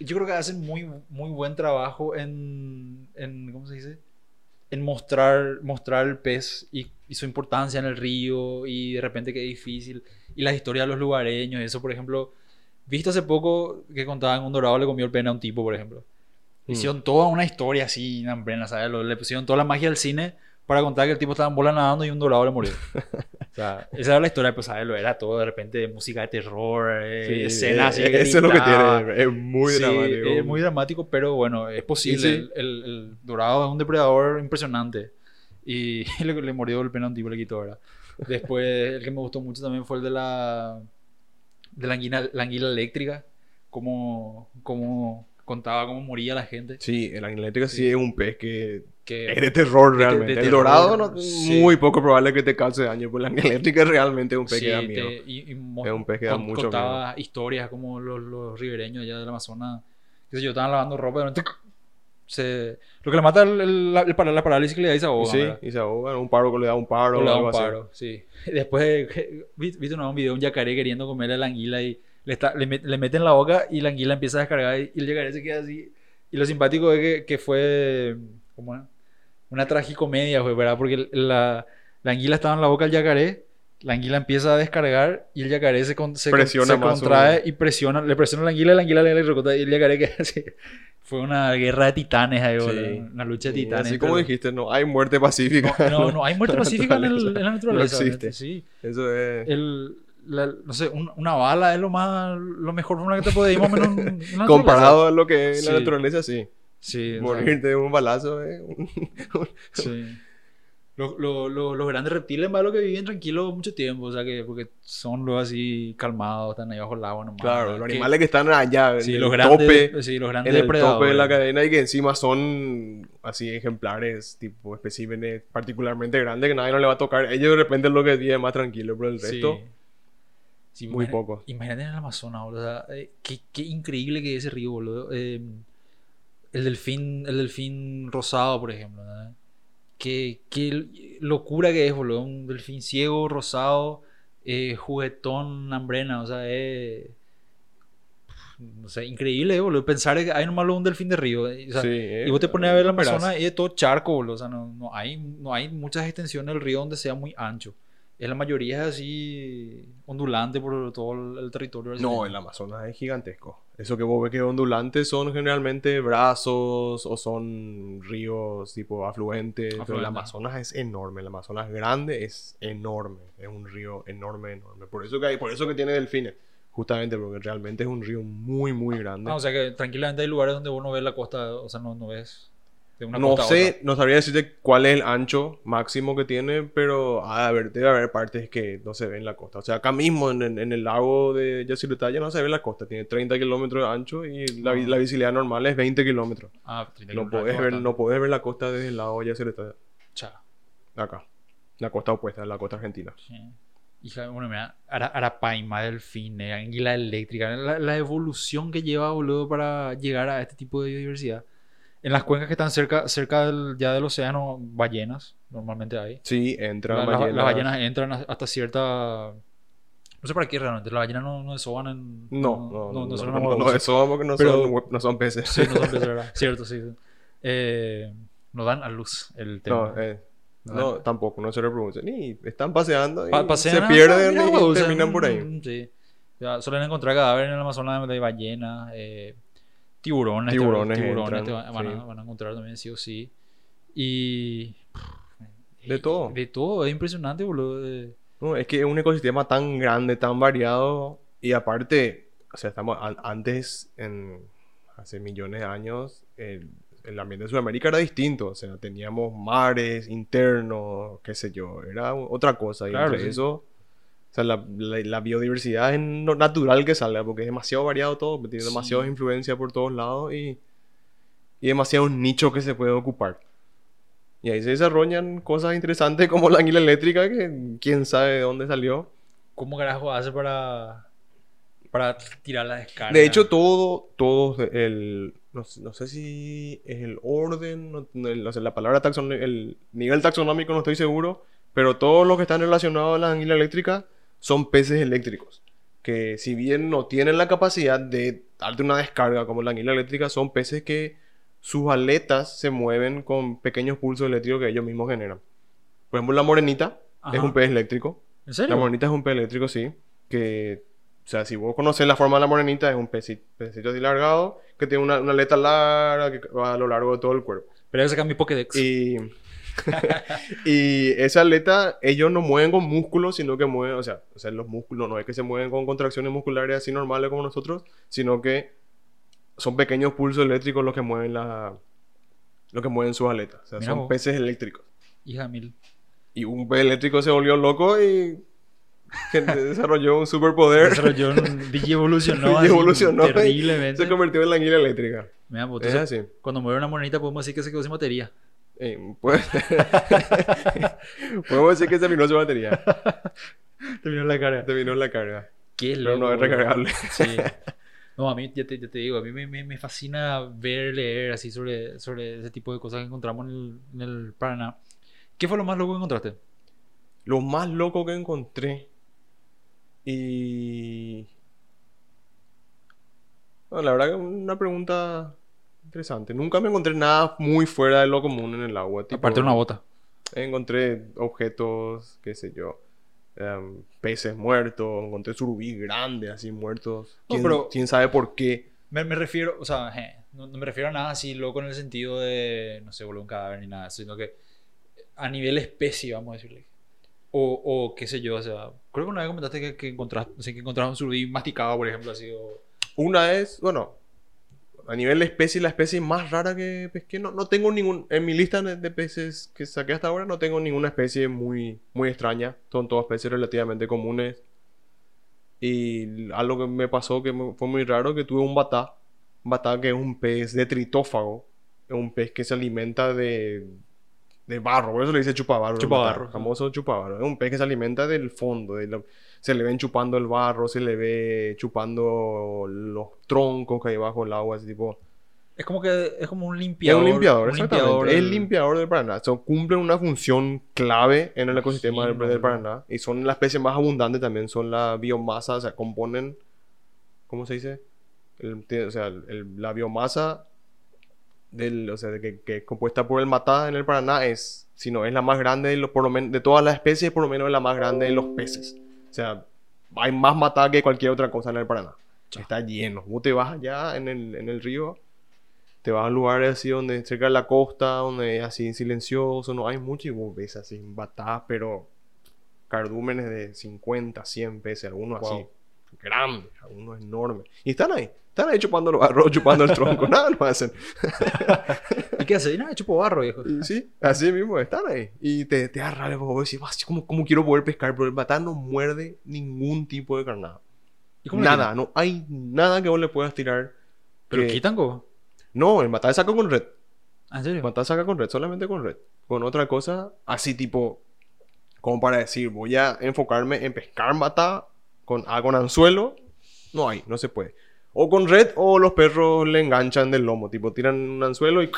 yo creo que hacen muy, muy buen trabajo en, en ¿cómo se dice? En mostrar, mostrar el pez y, y su importancia en el río y de repente qué difícil. Y las historias de los lugareños, eso, por ejemplo, visto hace poco que contaban un dorado le comió el pene a un tipo, por ejemplo. Mm. Hicieron toda una historia así, nambrena, ¿sabes? Lo- Le pusieron toda la magia del cine para contar que el tipo estaba en bola nadando y un dorado le murió. O sea, esa era la historia, pues, ¿sabes? Lo era todo de repente de música de terror, eh, Sí, escenas eh, así. Eso es lo que tiene. Es muy Sí, dramático. Es muy dramático, pero bueno, es posible. sí. El, el- el dorado es un depredador impresionante. Y le, le mordió el pene a un tipo, le quitó, ¿verdad? Después, el que me gustó mucho también fue el de la, de la, anguila, la anguila eléctrica. Cómo, cómo contaba cómo moría la gente. Sí, el eléctrica sí. Sí. es un pez que Que, es de terror de- de realmente. el terror, dorado no, sí. muy poco probable que te cause daño, pues la eléctrica realmente es un pez Sí, que da te- miedo. y- y mo- Es un pez que da mucho contaba historias como los, los ribereños allá del Amazonas, que sé yo, estaban lavando ropa y de se... Lo que le mata el, el- la, el la parálisis que le da y se ahoga, sí, ¿verdad? y se ahoga, un paro que le da un paro O le da un así. paro, sí. Después, ¿viste viste no, un video de un yacaré queriendo comerle a la anguila y le, está, le, met- le mete en la boca y la anguila empieza a descargar y el yacaré se queda así. Y lo simpático es que, que fue ¿cómo es? una tragicomedia, fue, ¿verdad? Porque la, la anguila estaba en la boca del yacaré, la anguila empieza a descargar y el yacaré se, con- se, se contrae y presiona, le presiona la anguila, la anguila le recota y el yacaré queda así. Fue una guerra de titanes ahí, Sí. una lucha de titanes. así como dijiste, no hay muerte pacífica. no, no, hay muerte pacífica en, el- en la naturaleza. No existe. Sí. Eso es El, la- no sé, un- una bala es lo más, lo mejor forma que te puede ir más o menos en- en comparado a lo que es Sí. la naturaleza, sí. Sí, o sea, Morirte de un balazo un- sí. Los, los- los- los grandes reptiles, más lo que viven tranquilos mucho tiempo, o sea que, porque son los así calmados, están ahí bajo el agua nomás. Claro, ¿verdad? los animales que están allá en sí, el los grandes, tope, sí, los grandes en el tope de la cadena y que encima son así ejemplares, tipo especímenes particularmente grandes que nadie no le va a tocar. Ellos de repente es lo que vive más tranquilo, pero el resto, Sí, muy pocos. Imagínate en el Amazonas, boludo. o sea, eh, qué, qué increíble que es ese río, boludo. Eh, el delfín, el delfín rosado, por ejemplo. ¿verdad? Qué, qué locura que es, boludo. Un delfín ciego, rosado, eh, juguetón, hambrena. O sea, es. No sé, increíble, eh, boludo. Pensar que hay nomás un delfín de río. eh, o sea, Sí, y vos te pones a ver la verás. Amazonas y es todo charco, boludo. O sea, no, no hay, no hay muchas extensiones del río donde sea muy ancho. Es la mayoría es así ondulante por todo el, el territorio. No, el Amazonas es gigantesco. Eso que vos ves que ondulantes son generalmente brazos o son ríos tipo afluentes. Pero el Afluente. Amazonas es enorme. El Amazonas grande es enorme. Es un río enorme, enorme. Por eso que, hay, por eso que tiene delfines. Justamente porque realmente es un río muy, muy grande. Ah, o sea que tranquilamente hay lugares donde vos no ves la costa, o sea, no, no ves de una no a sé, no sabría decirte cuál es el ancho máximo que tiene, pero ha de haber, debe haber partes que no se ven en la costa. O sea, acá mismo en, en- en el lago de Yacyretá no se ve la costa. Tiene 30 kilómetros de ancho y la, Ah. la visibilidad normal es 20 kilómetros. Ah, 30 No kilómetros, podés, ver, no podés ver la costa desde el lago de Yacyretá, Cha, acá. La costa opuesta, la costa argentina. sí. Hija, bueno, mira, Ara- Arapaima, delfines, anguila eléctrica, la, la evolución que lleva, boludo, para llegar a este tipo de biodiversidad. En las cuencas que están cerca, cerca del, ya del océano, ballenas, normalmente hay. Sí, entra La- ballenas. Las ballenas entran hasta cierta... No sé para qué realmente, las ballenas no, no desoban en... No, no, no, no, no, una no, eso porque no, Pero- son, no son peces. Sí, no son peces, ¿verdad? Cierto, sí. Eh, no dan a luz el tema. No, eh, No no, tampoco, no se reproducen. Ni están paseando y Pa- pasean, se pierden y sea, terminan por ahí. mm, Sí. Ya, suelen encontrar cadáveres en el Amazonas de ballenas, eh, tiburones. Tiburones tiburones entran, te van, van a, van a encontrar también, sí o sí. Y. De todo. De todo, es impresionante, boludo. eh. No, es que es un ecosistema tan grande, tan variado y aparte, o sea, estamos an- antes, en, hace millones de años, el, el ambiente de Sudamérica era distinto, o sea, teníamos mares internos, qué sé yo, era otra cosa y Claro, entre sí. eso, o sea, la, la- la biodiversidad es natural que salga porque es demasiado variado todo, tiene Sí. demasiadas influencias por todos lados y, y demasiados nichos que se puede ocupar. Y ahí se desarrollan cosas interesantes como la anguila eléctrica, que quién sabe de dónde salió. ¿Cómo carajo hace para. para tirar la descarga? De hecho, todo, todo el... No, sé- no sé si es el orden, no, la palabra taxon, el nivel taxonómico no estoy seguro, pero todos los que están relacionados a la anguila eléctrica son peces eléctricos. Que si bien no tienen la capacidad de darte una descarga como la anguila eléctrica, son peces que sus aletas se mueven con pequeños pulsos eléctricos que ellos mismos generan. Por ejemplo, la morenita es un pez eléctrico. ¿En serio? La morenita es un pez eléctrico, sí. Que, o sea, si vos conocés la forma de la morenita, es un pecito, pecito así largado, que tiene una, una aleta larga que va a lo largo de todo el cuerpo. Pero voy a sacar mi Pokédex. Y, y esa aleta, ellos no mueven con músculos, sino que mueven, o sea, o sea, los músculos no es que se mueven con contracciones musculares así normales como nosotros, sino que son pequeños pulsos eléctricos los que mueven la, los que mueven sus aletas. O sea, Mira son vos. peces eléctricos. Hija mil. Y un pez eléctrico se volvió loco y que desarrolló un superpoder. Desarrolló un DJ evolucionó. Así evolucionó Terriblemente. Se convirtió en la anguila eléctrica. Mira, pues, Es así. cuando mueve una monedita podemos decir que se quedó sin batería. Eh, pues- Podemos decir que terminó su batería. Terminó la carga. Terminó la carga. Qué Pero no es recargable. Sí. No, a mí, ya te, ya te digo, a mí me, me, me fascina ver, leer así sobre, sobre ese tipo de cosas que encontramos en el, en el Paraná. ¿Qué fue lo más loco que encontraste? Lo más loco que encontré. Y. No, la verdad que una pregunta interesante. Nunca me encontré nada muy fuera de lo común en el agua. tipo, Aparte de una bota. Encontré objetos, qué sé yo, em, peces muertos, encontré surubí grandes así muertos. No, ¿Quién, pero- quién sabe por qué? Me, me refiero, o sea, je, no, no me refiero a nada así loco en el sentido de, no sé, volver un cadáver ni nada, sino que a nivel especie, vamos a decirle. O, o qué sé yo, o sea, creo que una vez comentaste que, que encontraste, o sea, que encontraste un surubí masticado, por ejemplo, así, o... Una vez, bueno, a nivel de especie, la especie más rara que pesqué, no, no tengo ningún, en mi lista de, de peces que saqué hasta ahora, no tengo ninguna especie muy, muy extraña. Son todas especies relativamente comunes. Y algo que me pasó que fue muy raro, que tuve un batá. Batá que es un pez detritófago. Es un pez que se alimenta de, de barro, por eso le dice chupabarro. Chupabarro, famoso chupabarro. Es un pez que se alimenta del fondo, de la- se le ven chupando el barro, se le ve chupando los troncos que hay bajo el agua, ese tipo. Es como que es como un Es limpiador. un limpiador, un exactamente. limpiador Es el del- limpiador del Paraná. So, cumplen una función clave en el ecosistema del, del. Paraná. Y son la especie más abundante también. Son la biomasa, o sea, componen. ¿Cómo se dice? El- o sea, el- la biomasa del, o sea, de que, que es compuesta por el matá en el Paraná es, si no es la más grande de, los, por lo de todas las especies, por lo menos es la más grande de los peces. O sea, hay más matá que cualquier otra cosa en el Paraná. Cha. Está lleno. Vos te vas allá en el, en el río, te vas a lugares así donde cerca de la costa, donde es así silencioso, no hay mucho y vos ves así batá, pero cardúmenes de 50, 100 peces, algunos así Wow. grandes, algunos enormes. Y están ahí, están ahí chupando el barro, chupando el tronco, nada no hacen. ¿Y qué hace? Y nada, chupo barro, viejo. Y sí, así mismo, están ahí. Y te, te da rabia porque vos decís, "Ah, ¿cómo, ¿cómo quiero poder pescar? Pero el batá no muerde ningún tipo de carnada. ¿Y cómo Nada, no hay nada que vos le puedas tirar. ¿Pero que- quitan, go? No, el batá saca con red. ¿Ah, ¿En serio? Matar saca con red, solamente con red. Con otra cosa, así tipo, como para decir, voy a enfocarme en pescar mata con, ah, con anzuelo, no hay, no se puede. O con red o los perros le enganchan del lomo, tipo, tiran un anzuelo y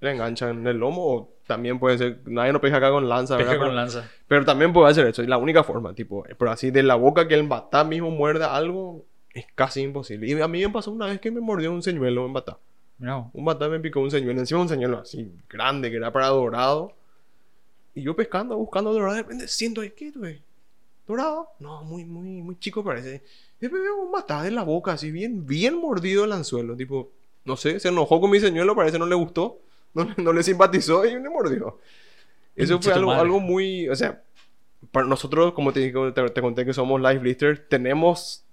le enganchan el lomo. O también puede ser, nadie no pesca acá con lanza, Pesca ¿verdad? con Pero- lanza. pero también puede hacer eso, es la única forma, tipo, pero así de la boca que el batá mismo muerda algo, es casi imposible. Y a mí me pasó una vez que me mordió un señuelo en batá. Vos. Un batán me picó un señuelo, encima un señuelo así grande que era para dorado. Y yo pescando, buscando dorado, de repente siento, ¿qué es ¿Dorado? No, muy, muy, muy chico parece. Y después veo batán en la boca, así bien, bien mordido el anzuelo. Tipo, no sé, se enojó con mi señuelo, parece no le gustó, no, le- no le simpatizó y me mordió. Eso fue algo, algo muy, o sea, para nosotros, como te, te, te conté que somos live listers, tenemos,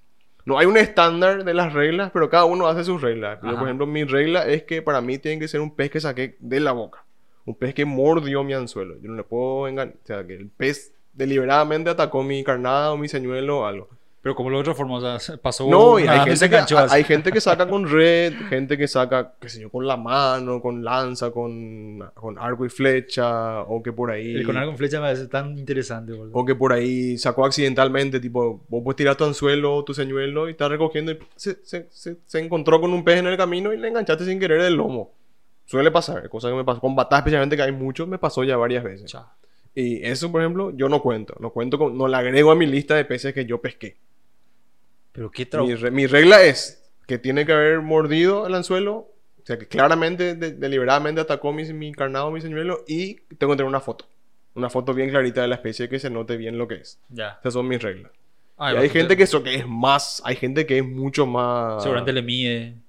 no hay un estándar de las reglas, pero cada uno hace sus reglas. Yo, por ejemplo, mi regla es que para mí tiene que ser un pez que saqué de la boca. Un pez que mordió mi anzuelo. Yo no le puedo engañar. O sea, que el pez deliberadamente atacó mi carnada o mi señuelo o algo. Pero como lo forma, o sea, se pasó. No, y hay gente, que, hay gente que saca con red, gente que saca, qué sé yo, con la mano, con lanza, con, con arco y flecha, o que por ahí... El con algo con flecha me parece tan interesante, boludo. O que por ahí sacó accidentalmente, tipo, vos puedes tirar tu anzuelo o tu señuelo y estás recogiendo y se, se, se, se encontró con un pez en el camino y le enganchaste sin querer el lomo. Suele pasar, cosa que me pasó con batá especialmente que hay muchos, me pasó ya varias veces. Cha. Y eso, por ejemplo, yo no cuento, no cuento con, no le agrego a mi lista de peces que yo pesqué. Pero qué Mi, re- mi regla es que tiene que haber mordido el anzuelo, o sea, que claramente, de- deliberadamente atacó mi, mi carnado, mi señuelo, y tengo que tener una foto. Una foto bien clarita de la especie que se note bien lo que es. Ya. Esas son mis reglas. Ah, y hay gente que, eso, que es más, hay gente que es mucho más... Seguramente le mide. No,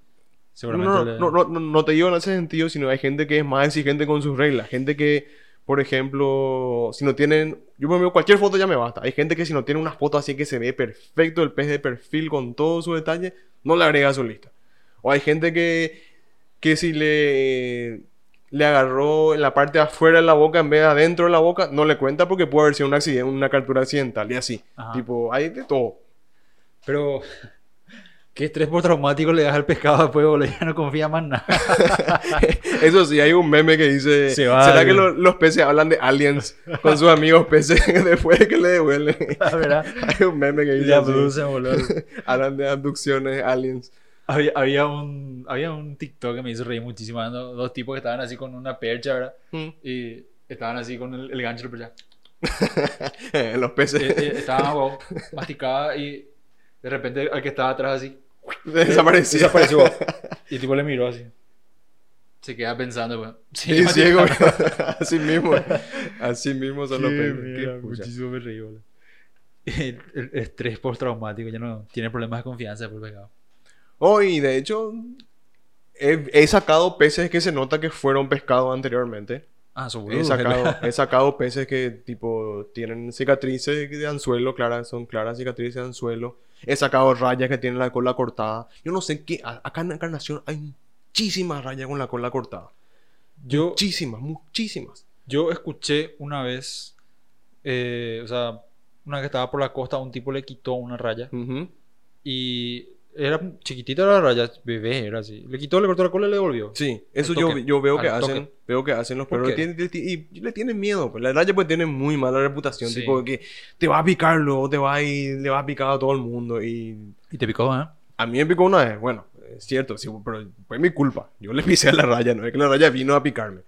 Seguramente no, le. no, no, no, no te digo en ese sentido, sino hay gente que es más exigente con sus reglas. Gente que, por ejemplo, si no tienen... Yo me veo cualquier foto ya me basta. Hay gente que si no tiene una foto así que se ve perfecto el pez de perfil con todo su detalle, no le agrega a su lista. O hay gente que, que si le, le agarró en la parte de afuera de la boca en vez de adentro de la boca, no le cuenta porque puede haber sido un accidente, una captura accidental y así. Ajá. Tipo, hay de todo. Pero. ¿Qué estrés por traumático le das al pescado después, boludo? Ya no confía más nada. Eso sí, hay un meme que dice: Se va, ¿Será que lo- los peces hablan de aliens con sus amigos peces después de que le devuelven? La verdad. hay un meme que dice: Le así, abducen, boludo. Hablan de abducciones, aliens. Había, había, un, había un TikTok que me hizo reír muchísimo. ¿no? Dos tipos que estaban así con una percha, ¿verdad? Mm. Y estaban así con el, el gancho de la percha. los peces. Eh, eh, Estaban, wow, masticaba y de repente al que estaba atrás así, Desapareció. Desapareció. y tipo le miró así. Se queda pensando, weón. Sí, ciego. así mismo. Así mismo son los. Muchísimo me reí, boludo. El, el estrés postraumático ya no tiene problemas de confianza por el pecado. Oh, y de hecho, he, he sacado peces que se nota que fueron pescados anteriormente. Ah, son He sacado, he sacado peces que tipo tienen cicatrices de anzuelo, claras, son claras cicatrices de anzuelo. He sacado rayas que tienen la cola cortada. Yo no sé qué, acá en Encarnación hay muchísimas rayas con la cola cortada. Yo, Muchísimas, muchísimas. yo escuché una vez, eh, o sea, una vez que estaba por la costa, un tipo le quitó una raya y era chiquitita la raya, bebé era así. Le quitó, le cortó la cola y le devolvió. Sí, eso yo, yo veo que al hacen, toque. veo que hacen los ¿Por perros. Tienen- y le tienen miedo. Pues la raya pues tiene muy mala reputación. Sí. Tipo que te va a picar luego, te va ir, le va a picar a todo el mundo. Y Y te picó, ¿eh? A mí me picó una vez, bueno, es cierto, sí, pero fue mi culpa. Yo le pisé a la raya, no es que la raya vino a picarme.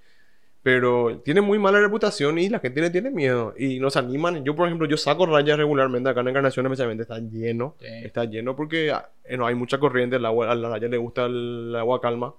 Pero tiene muy mala reputación y la gente le tiene miedo y nos animan. Yo, por ejemplo, yo saco rayas regularmente acá en Encarnación, especialmente está lleno. Sí. Está lleno porque ah, eh, no hay mucha corriente, el agua, a la raya le gusta el agua calma.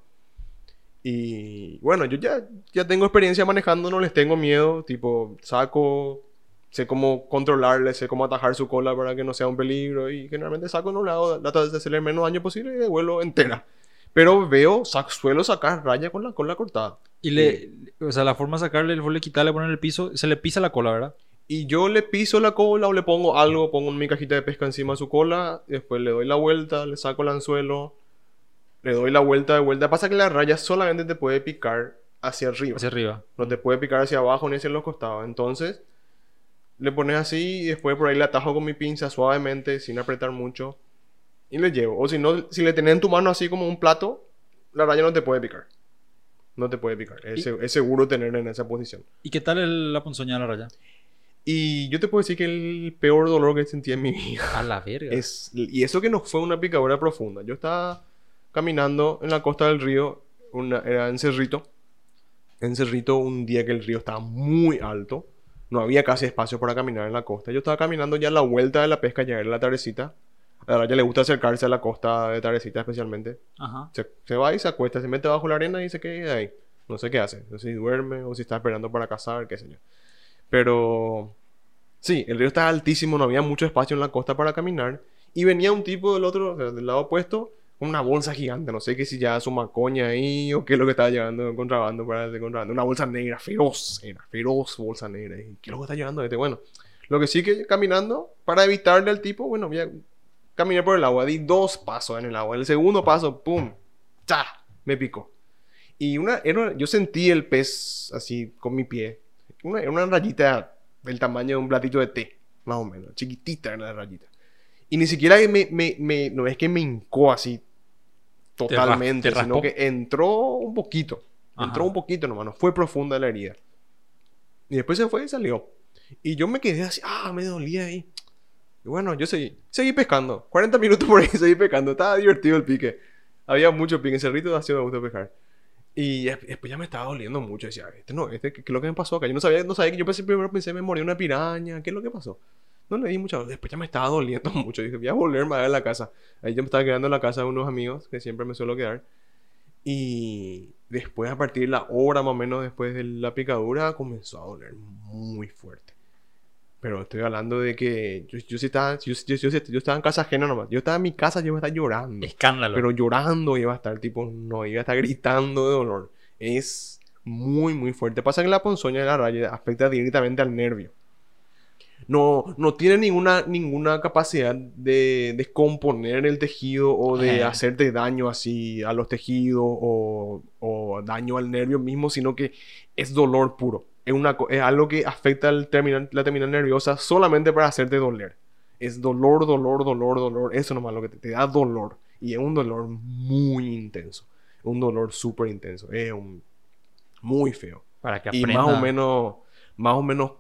Y bueno, yo ya, ya tengo experiencia manejando, no les tengo miedo. Tipo, saco, sé cómo controlarle, sé cómo atajar su cola para que no sea un peligro. Y generalmente saco, no le hago, trato de hacerle el menos daño posible y devuelvo entera. Pero veo, sac- suelo sacar raya con la cola cortada. Y le, o sea, la forma de sacarle, le quitarle, poner el piso, se le pisa la cola, ¿verdad? Y yo le piso la cola o le pongo algo, pongo mi cajita de pesca encima de su cola, después le doy la vuelta, le saco el anzuelo, le doy la vuelta de vuelta. Pasa que la raya solamente te puede picar hacia arriba. Hacia arriba. No te puede picar hacia abajo ni hacia los costados. Entonces, le pones así y después por ahí le atajo con mi pinza suavemente, sin apretar mucho. Y le llevo. O si no, si le tenés en tu mano así como un plato, la raya no te puede picar. No te puede picar. Es, seguro tener en esa posición. ¿Y qué tal el- la ponzoña de la raya? Y yo te puedo decir que el peor dolor que sentí en mi vida A la verga. es... Y eso que no fue una picadura profunda. Yo estaba caminando en la costa del río, una, era en Cerrito. En Cerrito un día que el río estaba muy alto. No había casi espacio para caminar en la costa. Yo estaba caminando ya a la vuelta de la pesca, ya era la tardecita. A raya le gusta acercarse a la costa de tardecita especialmente. Ajá. Se, se va y se acuesta, se mete bajo la arena y se queda ahí. No sé qué hace. No sé si duerme o si está esperando para cazar, qué sé yo. Pero sí, el río estaba altísimo, no había mucho espacio en la costa para caminar. Y venía un tipo del otro, del lado opuesto, con una bolsa gigante. No sé qué si ya su macoña ahí o qué es lo que estaba llevando de contrabando para de contrabando. Una bolsa negra, feroz, era feroz bolsa negra. ¿Qué es lo que está llevando este? Bueno, lo que sí que caminando, para evitarle al tipo, bueno, voy a caminar por el agua. Di dos pasos en el agua. El segundo paso, ¡pum! ¡Cha! Me picó. Y una, era una- yo sentí el pez así con mi pie. Una, era una rayita del tamaño de un platito de té, más o menos. Chiquitita era la rayita. Y ni siquiera me, me, me- no es que me hincó así totalmente, te sino que entró un poquito. Entró un poquito nomás, no fue profunda la herida. Y después se fue y salió. Y yo me quedé así, ah, me dolía ahí. Y bueno, yo seguí, seguí pescando. 40 minutos por ahí seguí pescando. Estaba divertido el pique. Había mucho pique. En Cerrito sido me gusta pescar. Y des- después ya me estaba doliendo mucho. Decía, este no, este, ¿qué, es lo que me pasó acá? Yo no sabía, no sabía que yo pensé, primero pensé, me morí una piraña. ¿Qué es lo que pasó? No le di mucha... Después ya me estaba doliendo mucho. Dije, voy a volverme a ver la casa. Ahí yo me estaba quedando en la casa de unos amigos, que siempre me suelo quedar. Y después, a partir de la hora más o menos después de la picadura, comenzó a doler muy fuerte. Pero estoy hablando de que yo, yo sí estaba, yo, yo- yo- estaba en casa ajena nomás. Yo estaba en mi casa, yo iba a estar llorando. Escándalo. Pero llorando iba a estar, tipo, no, iba a estar gritando de dolor. Es muy, muy fuerte. Pasa que la ponzoña de la raya afecta directamente al nervio. No, no tiene ninguna, ninguna capacidad de descomponer el tejido o de Ajá. hacerte daño así a los tejidos o, o daño al nervio mismo, sino que es dolor puro. Es, una, co- es algo que afecta al terminal, la terminal nerviosa solamente para hacerte doler. Es dolor, dolor, dolor, dolor. Eso nomás lo que te, te da dolor. Y es un dolor muy intenso. Un dolor súper intenso. Es un, muy feo. Para que Y aprenda. más o menos, más o menos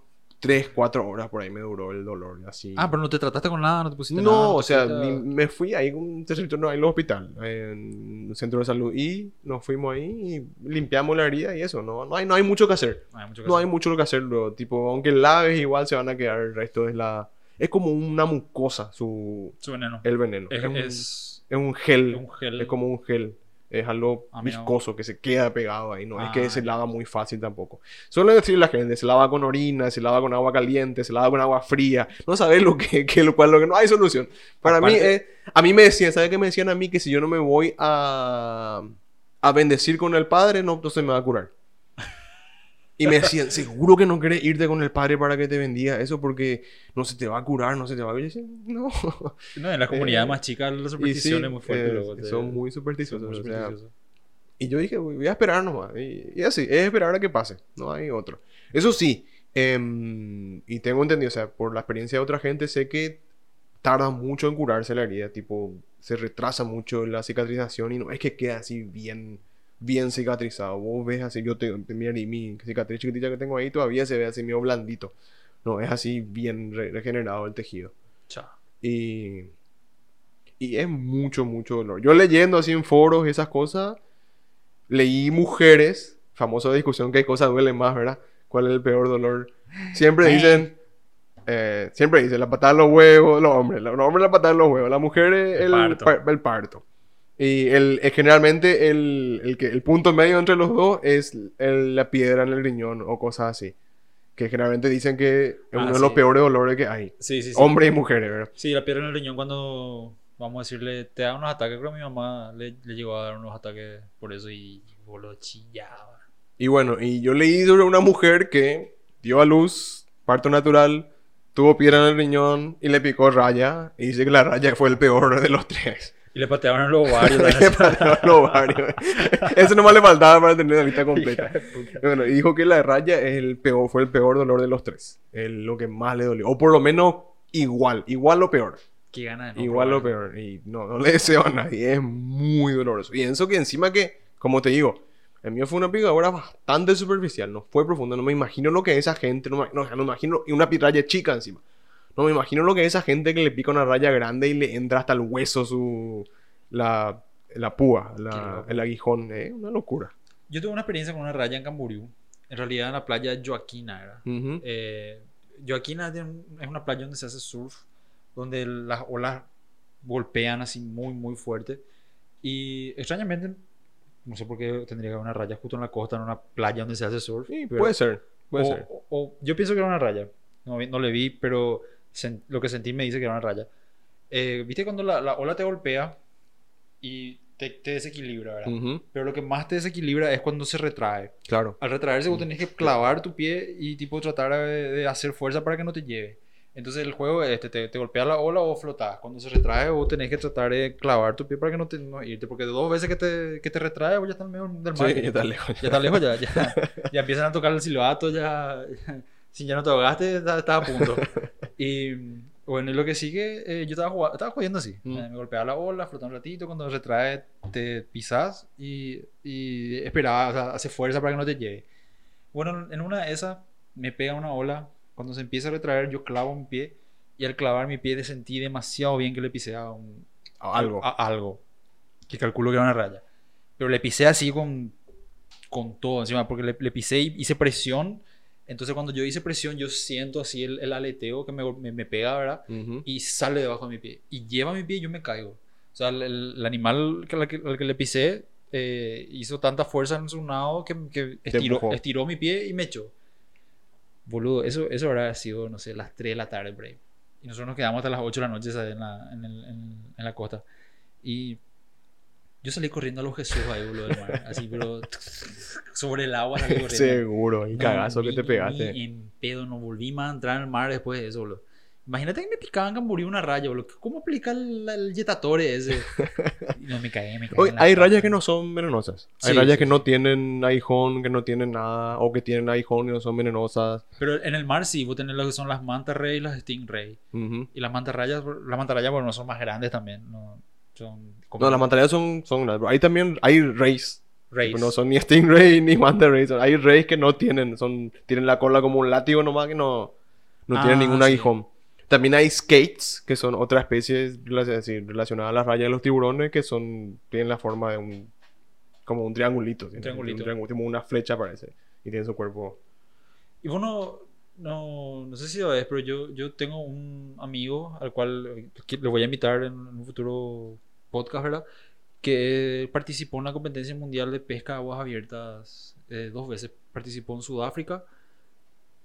3, 4 horas por ahí me duró el dolor. Así. Ah, pero no te trataste con nada, no te pusiste nada. No, o sea, ni- me fui ahí, un tercer no, ahí en el hospital, en un centro de salud, y nos fuimos ahí y limpiamos la herida y eso, no, no, hay, no hay mucho que hacer. No hay mucho que No hay hacer. mucho lo que hacer luego, tipo, aunque laves igual se van a quedar el resto de la... Es como una mucosa su, Su veneno. el veneno. Es, Es un- es, es un gel. Es un gel. Es como un gel. Es algo viscoso que se queda pegado ahí. No es que se lava muy fácil tampoco. Suele decir la gente, se lava con orina, se lava con agua caliente, se lava con agua fría. No sabes lo que, que lo cual lo que no hay solución. Para mí, es- a mí me decían, ¿sabes qué me decían a mí? Que si yo no me voy a, a bendecir con el Padre, no, se me va a curar. Y me decían, seguro que no quieres irte con el Padre para que te bendiga eso porque no se te va a curar, no se te va a... Yo decía, no. No, en las comunidades Eh, más chicas la Y superstición sí, es muy fuerte. eh, luego, te- son muy son supersticiosos. o sea, supersticiosos. y yo dije, voy a esperar nomás. Y, y así, es esperar a que pase. No hay otro. Eso sí, em, y tengo entendido, o sea, por la experiencia de otra gente, sé que tarda mucho en curarse la herida. Tipo, se retrasa mucho la cicatrización y no es que queda así bien, bien cicatrizado. Vos ves así, yo te, te- mira, y mi cicatriz chiquitita que tengo ahí todavía se ve así medio blandito. No, es así bien re- regenerado el tejido. Chao. Y, y es mucho, mucho dolor. Yo leyendo así en foros y esas cosas, leí mujeres, famosa discusión que hay cosas duelen más, ¿verdad? ¿Cuál es el peor dolor? Siempre dicen, eh, siempre dicen la patada en los huevos, los hombres, los hombres la patada en los huevos, las mujeres El el, parto. par- el parto. Y el, es generalmente el, el, que, el punto medio entre los dos es el- la piedra en el riñón o cosas así. Que generalmente dicen que es Ah, uno de los sí. peores dolores que hay. Sí, sí, sí. Hombres y mujeres, ¿verdad? Sí, la piedra en el riñón cuando, vamos a decirle, te da unos ataques. Creo que mi mamá le, le llegó a dar unos ataques por eso y boludo chillaba. Y bueno, y yo leí sobre una mujer que dio a luz, parto natural, tuvo piedra en el riñón y le picó raya. Y dice que la raya fue el peor de los tres. Y le pateaban los ovarios. Le pateó los ovarios. Eso nomás le faltaba para tener la lista completa. Bueno, y dijo que la raya es el peor, fue el peor dolor de los tres. El, lo que más le dolió. O por lo menos igual, igual lo peor. Qué ganas de no Igual lo probar. peor. Y no, no le deseo a nadie. Es muy doloroso. Y eso que encima que, como te digo, el mío fue una picadura bastante superficial. No fue profunda. No me imagino lo que es esa gente. No me, no, no me imagino. Y una pi- raya chica encima. No me imagino lo que es esa gente que le pica una raya grande y le entra hasta el hueso su. La, la púa, la, el aguijón. Es una locura. Yo tuve una experiencia con una raya en Camboriú. En realidad en la playa Joaquina era. Eh, Joaquina es una playa donde se hace surf, donde las olas golpean así muy, muy fuerte. Y extrañamente, no sé por qué tendría que haber una raya justo en la costa, en una playa donde se hace surf. Sí, pero- puede ser. Puede o, ser. o- o- yo pienso que era una raya. No, no le vi, pero lo que sentí me dice que era una raya. Eh, ¿Viste cuando la, la ola te golpea y te, te desequilibra, verdad? Ujú, Pero lo que más te desequilibra es cuando se retrae. Claro. Al retraerse vos tenés que clavar tu pie y tipo tratar de, de hacer fuerza para que no te lleve. Entonces el juego este, te, te golpea la ola o flotás. Cuando se retrae vos tenés que tratar de clavar tu pie para que no te no irte. Porque de dos veces que te, que te retrae vos ya estás medio del mar. Sí, ya está lejos. Ya estás lejos, ya, ya, ya empiezan a tocar el silbato, ya, ya- si ya no te ahogaste, estás estás a punto. Y bueno, y lo que sigue, eh, yo estaba, jugando, estaba jugando así, Mm. Eh, me golpeaba la ola, flotaba un ratito, cuando retrae te pisas y, y esperaba, o sea, hace fuerza para que no te lleve. Bueno, en una de esas me pega una ola, cuando se empieza a retraer yo clavo mi pie y al clavar mi pie sentí demasiado bien que le pisé a un, Algo. a algo. Que calculo que era una raya. Pero le pisé así con, con todo encima, porque le, le pisé y hice presión. Entonces cuando yo hice presión, yo siento así el, el aleteo que me, me, me pega, ¿verdad? Ujú. Y sale debajo de mi pie. Y lleva mi pie y yo me caigo. O sea, el, el- animal que, al que, al que le pisé eh, hizo tanta fuerza en su nado que, que estiró, estiró mi pie y me echó. Boludo, eso, eso habrá sido, no sé, las 3 de la tarde, ahí. Y nosotros nos quedamos hasta las 8 de la noche ¿sabes? En, la, en, el- en- en la costa. Y yo salí corriendo a los Jesús ahí, boludo, del mar. Así, pero sobre el agua salí corriendo. Seguro. No, cagazo que te pegaste. ni en pedo, no volví más a entrar en el mar después de eso, boludo. Imagínate que me picaban Camboriú una raya, boludo. ¿Cómo aplica el, el yetatore ese? Y no me caí, me caí. Oye, hay rayas que no son venenosas. Hay Sí, rayas sí, que sí. no tienen aguijón, que no tienen nada, o que tienen aguijón y no son venenosas. Pero en el mar sí, vos tenés lo que son las mantarrayas y las stingray. Ujú. Y las mantarrayas, las mantarrayas, bueno, son más grandes también. No, son como No, las mantarrayas son, son grandes. Hay también, hay rays. rays. No son ni stingray ni manta rays. son- Hay rays que no tienen, son, tienen la cola como un látigo nomás que no, no Ah, tienen ningún sí. aguijón. También hay skates, que son otra especie es relacionada a las rayas de los tiburones, que son, tienen la forma de un, como un triangulito. tienen- triangulito. Un triangulito, como una flecha parece. Y tienen su cuerpo. Y bueno, no, no sé si lo ves, pero yo, yo tengo un amigo al cual eh, le voy a invitar en un futuro podcast, ¿verdad? Que participó en la competencia mundial de pesca a aguas abiertas eh, dos veces. Participó en Sudáfrica,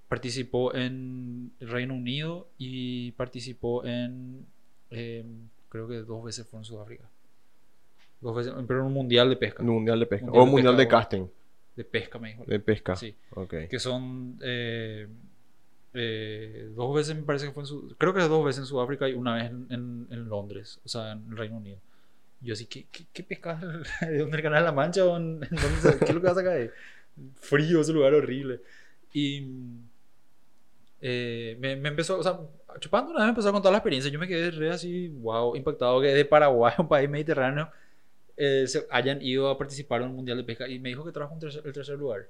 participó en Reino Unido y participó en, em, creo que dos veces fue en Sudáfrica. Dos veces, pero en un mundial de pesca. Un mundial de pesca. Mundial o de mundial de casting. De pesca, me dijo. De pesca. Sí. Ok. que son eh, eh, dos veces me parece que fue en Su- creo que dos veces en Sudáfrica y una vez en, en- en Londres o sea en el Reino Unido yo así ¿qué, qué, qué pescas de dónde el canal de la Mancha dónde se- qué es lo que vas a ahí frío ese lugar horrible. Y eh, me, me empezó o sea chupando una vez me empezó a contar la experiencia. Yo me quedé re así wow impactado que de Paraguay un país mediterráneo eh, se hayan ido a participar en un mundial de pesca. Y me dijo que trajo un tercer- el tercer lugar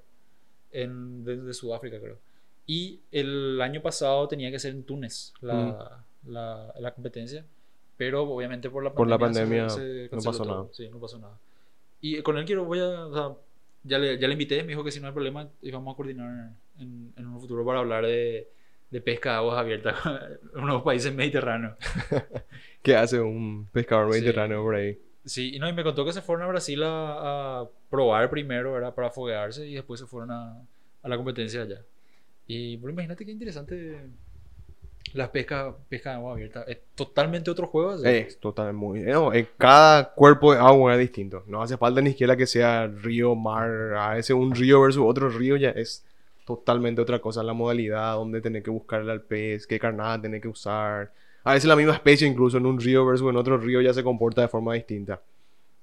en, desde Sudáfrica, creo. Y el año pasado tenía que ser en Túnez la, la, la competencia, pero obviamente por la Por la pandemia, pandemia no canceló pasó todo. nada. Sí, no pasó nada. Y con él quiero, voy a, o sea, ya le, ya le invité, me dijo que si no hay problema, íbamos a coordinar en, en un futuro para hablar de, de pesca de aguas abiertas en unos países mediterráneos. ¿Qué hace un pescador Sí. mediterráneo por ahí? Sí, y no, y me contó que se fueron a Brasil a, a probar primero, ¿verdad? Para foguearse y después se fueron a, a la competencia allá. Y bueno, imagínate qué interesante las pescas pesca de agua abierta. Es totalmente otro juego. Es total muy. No, en cada cuerpo de agua es distinto. No hace falta ni siquiera que sea río, mar. A veces un río versus otro río ya es totalmente otra cosa. La modalidad, donde tenés que buscarle al pez, qué carnada tenés que usar. A veces la misma especie, incluso en un río versus en otro río, ya se comporta de forma distinta.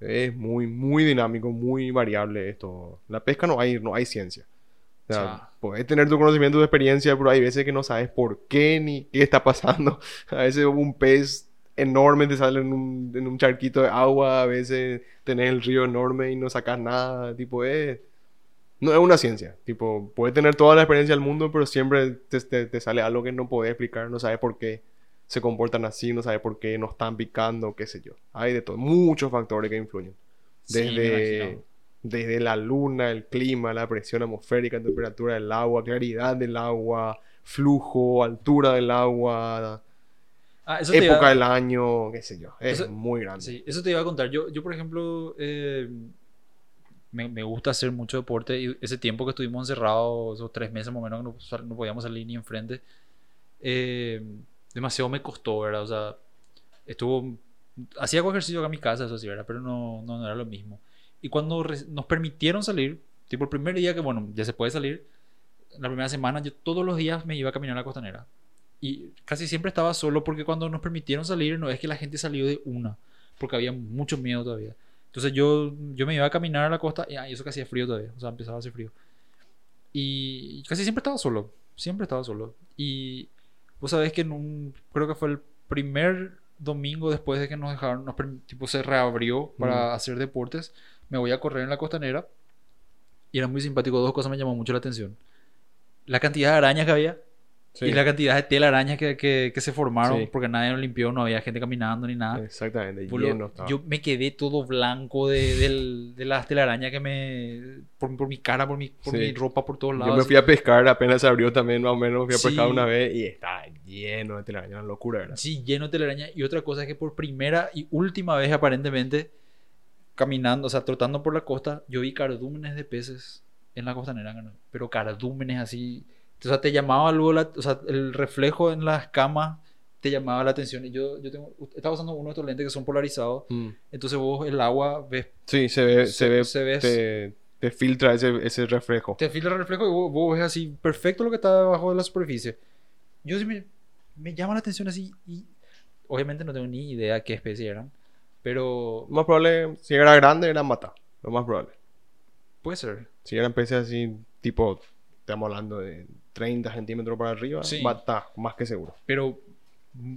Es muy, muy dinámico, muy variable esto. La pesca no hay, no hay ciencia. O sea, Ya. puedes tener tu conocimiento, tu experiencia, pero hay veces que no sabes por qué ni qué está pasando. A veces un pez enorme te sale en un, en un charquito de agua, a veces tenés el río enorme y no sacas nada. Tipo, es... No es una ciencia. Tipo, puedes tener toda la experiencia del mundo, pero siempre te, te- te sale algo que no podés explicar, no sabes por qué se comportan así, no sabes por qué no están picando, qué sé yo. Hay de todo, muchos factores que influyen. Sí, Desde, imagino. Desde la luna, el clima, la presión atmosférica, temperatura del agua, claridad del agua, flujo, altura del agua, Ah, eso época iba- del año, qué sé yo. Es Eso- muy grande. Sí, eso te iba a contar. Yo, yo por ejemplo, eh, me, me gusta hacer mucho deporte y ese tiempo que estuvimos encerrados, esos tres meses más o menos que no, podíamos salir ni enfrente, eh, demasiado me costó, ¿verdad? O sea, estuvo... Hacía ejercicio acá en mi casa, eso sí, ¿verdad? Pero no, no, no era lo mismo. Y cuando nos permitieron salir, tipo el primer día que, bueno, ya se puede salir, la primera semana yo todos los días me iba a caminar a la costanera. Y casi siempre estaba solo porque cuando nos permitieron salir no es que la gente salió de una, porque había mucho miedo todavía. Entonces yo, yo me iba a caminar a la costa y ah, y eso que hacía frío todavía, o sea, empezaba a hacer frío. Y casi siempre estaba solo, siempre estaba solo. Y vos sabés que en un, creo que fue el primer domingo después de que nos dejaron, nos, tipo se reabrió para Mm. hacer deportes, me voy a correr en la costanera y era muy simpático, dos cosas me llamó mucho la atención. La cantidad de arañas que había Sí, y la cantidad de telarañas que, que, que se formaron Sí. porque nadie lo limpió, no había gente caminando ni nada. Exactamente, lleno yo me quedé todo blanco de, del- de las telarañas que me. Por, por mi cara, por mi, por Sí. mi ropa, por todos Yo lados. me fui a pescar, apenas se abrió también, más o menos. Fui a pescar una vez y estaba lleno de telarañas, una locura, ¿verdad? Sí, lleno de telarañas. Y otra cosa es que por primera y última vez, aparentemente, caminando, o sea, trotando por la costa, yo vi cardúmenes de peces en la costanera. Pero cardúmenes así. O sea, te llamaba luego la, o sea, el reflejo en las camas te llamaba la atención. Y yo, yo tengo, estaba usando uno de estos lentes que son polarizados. Mm. Entonces vos el agua ves, Sí, se ve, se, Se- ve, se ve- te, te filtra ese, ese reflejo. te filtra el reflejo y vos, vos ves así perfecto lo que está debajo de la superficie. Yo sí me, me llama la atención así y obviamente no tengo ni idea qué especie eran, pero Lo más probable, si era grande, era mata. Lo más probable. puede ser. Si eran peces así, tipo, estamos hablando de 30 centímetros para arriba, Sí. mata, más que seguro. Pero mm,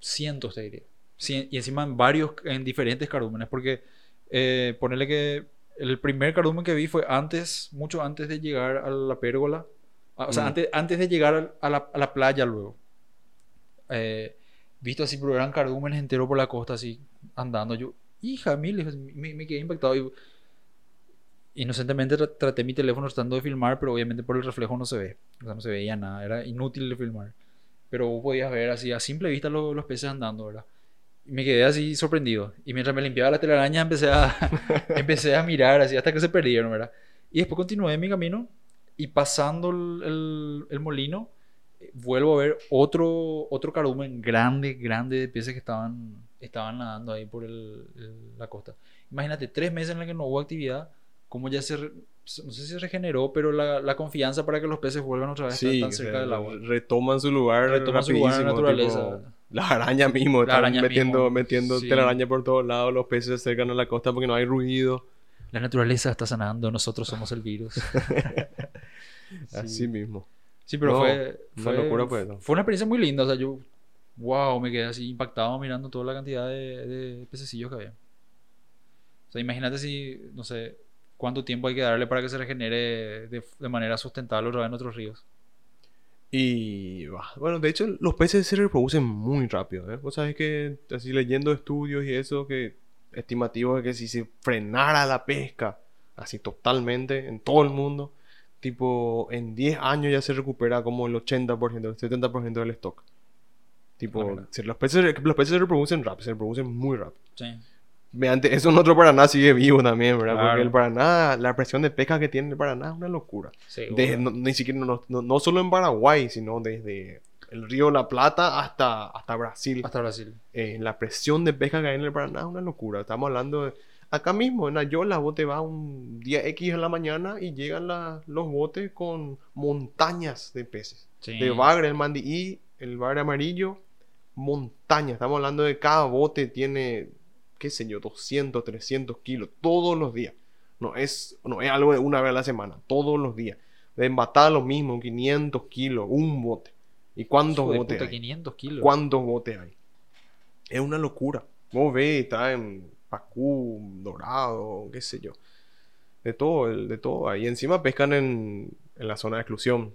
cientos te diría. Cien- y encima en varios, en diferentes cardúmenes, porque eh, ponerle que el primer cardumen que vi fue antes, mucho antes de llegar a la pérgola. Ah, O sea, Mm. antes, antes de llegar a la, a la playa luego. Eh, visto así, pero eran cardúmenes enteros por la costa, así, andando. Yo, hija mil, hijos, me, me quedé impactado. Y, inocentemente tra- traté mi teléfono tratando de filmar, pero obviamente por el reflejo no se ve. O sea, no se veía nada, era inútil de filmar. Pero vos podías ver así a simple vista lo- los peces andando, ¿verdad? Y me quedé así sorprendido. Y mientras me limpiaba la telaraña empecé a, empecé a mirar así hasta que se perdieron, ¿verdad? Y después continué mi camino y pasando el, el- el molino, vuelvo a ver otro, otro cardumen grande, grande de peces que estaban, estaban nadando ahí por el- el- la costa. Imagínate, tres meses en los que no hubo actividad, como ya se, no sé si se regeneró, pero la, la confianza para que los peces vuelvan otra vez Sí, tan cerca se del agua. retoman su lugar. Retoman su lugar en la naturaleza. tipo, las arañas mismo, Las están arañas metiendo, mismo, metiendo sí. telaraña por todos lados, los peces se acercan a la costa porque no hay ruido. La naturaleza está sanando, nosotros somos el virus. Así mismo. Sí, pero No, fue, una fue, locura, pues, fue una experiencia muy linda. O sea, yo, wow, me quedé así impactado mirando toda la cantidad de, de pececillos que había. O sea, imagínate si, no sé, cuánto tiempo hay que darle para que se regenere de, de manera sustentable otra vez en otros ríos. Y bueno, de hecho los peces se reproducen muy rápido, ¿eh? Vos sabés que así leyendo estudios y eso, que estimativos de que si se frenara la pesca así totalmente en todo el mundo, tipo en 10 años ya se recupera como el 80%, el 70% del stock. Tipo, Ah, se- los peces, los peces se reproducen rápido, se reproducen muy rápido. Sí. Mediante eso, en otro Paraná sigue vivo también, ¿verdad? Claro. Porque el Paraná, la presión de pesca que tiene el Paraná es una locura. Seguro. De- no, ni siquiera, no, no- no solo en Paraguay, sino desde el río La Plata hasta, hasta Brasil. Hasta Brasil. Eh, la presión de pesca que hay en el Paraná es una locura. Estamos hablando de... Acá mismo, en Ayola, vos te vas un día X en la mañana y llegan la- los botes con montañas de peces. Sí. De bagre, el mandií, el bagre amarillo, montañas. Estamos hablando de cada bote tiene, qué sé yo, 200, 300 kilos todos los días. No es, no es algo de una vez a la semana, todos los días. De embatada lo mismo, 500 kilos, un bote. ¿Y cuántos Hijo botes puta, hay? 500 kilos. ¿Cuántos botes hay? Es una locura. Vos ves, está en Pacú, Dorado, qué sé yo. De todo, el- de todo. Ahí encima pescan en, en la zona de exclusión.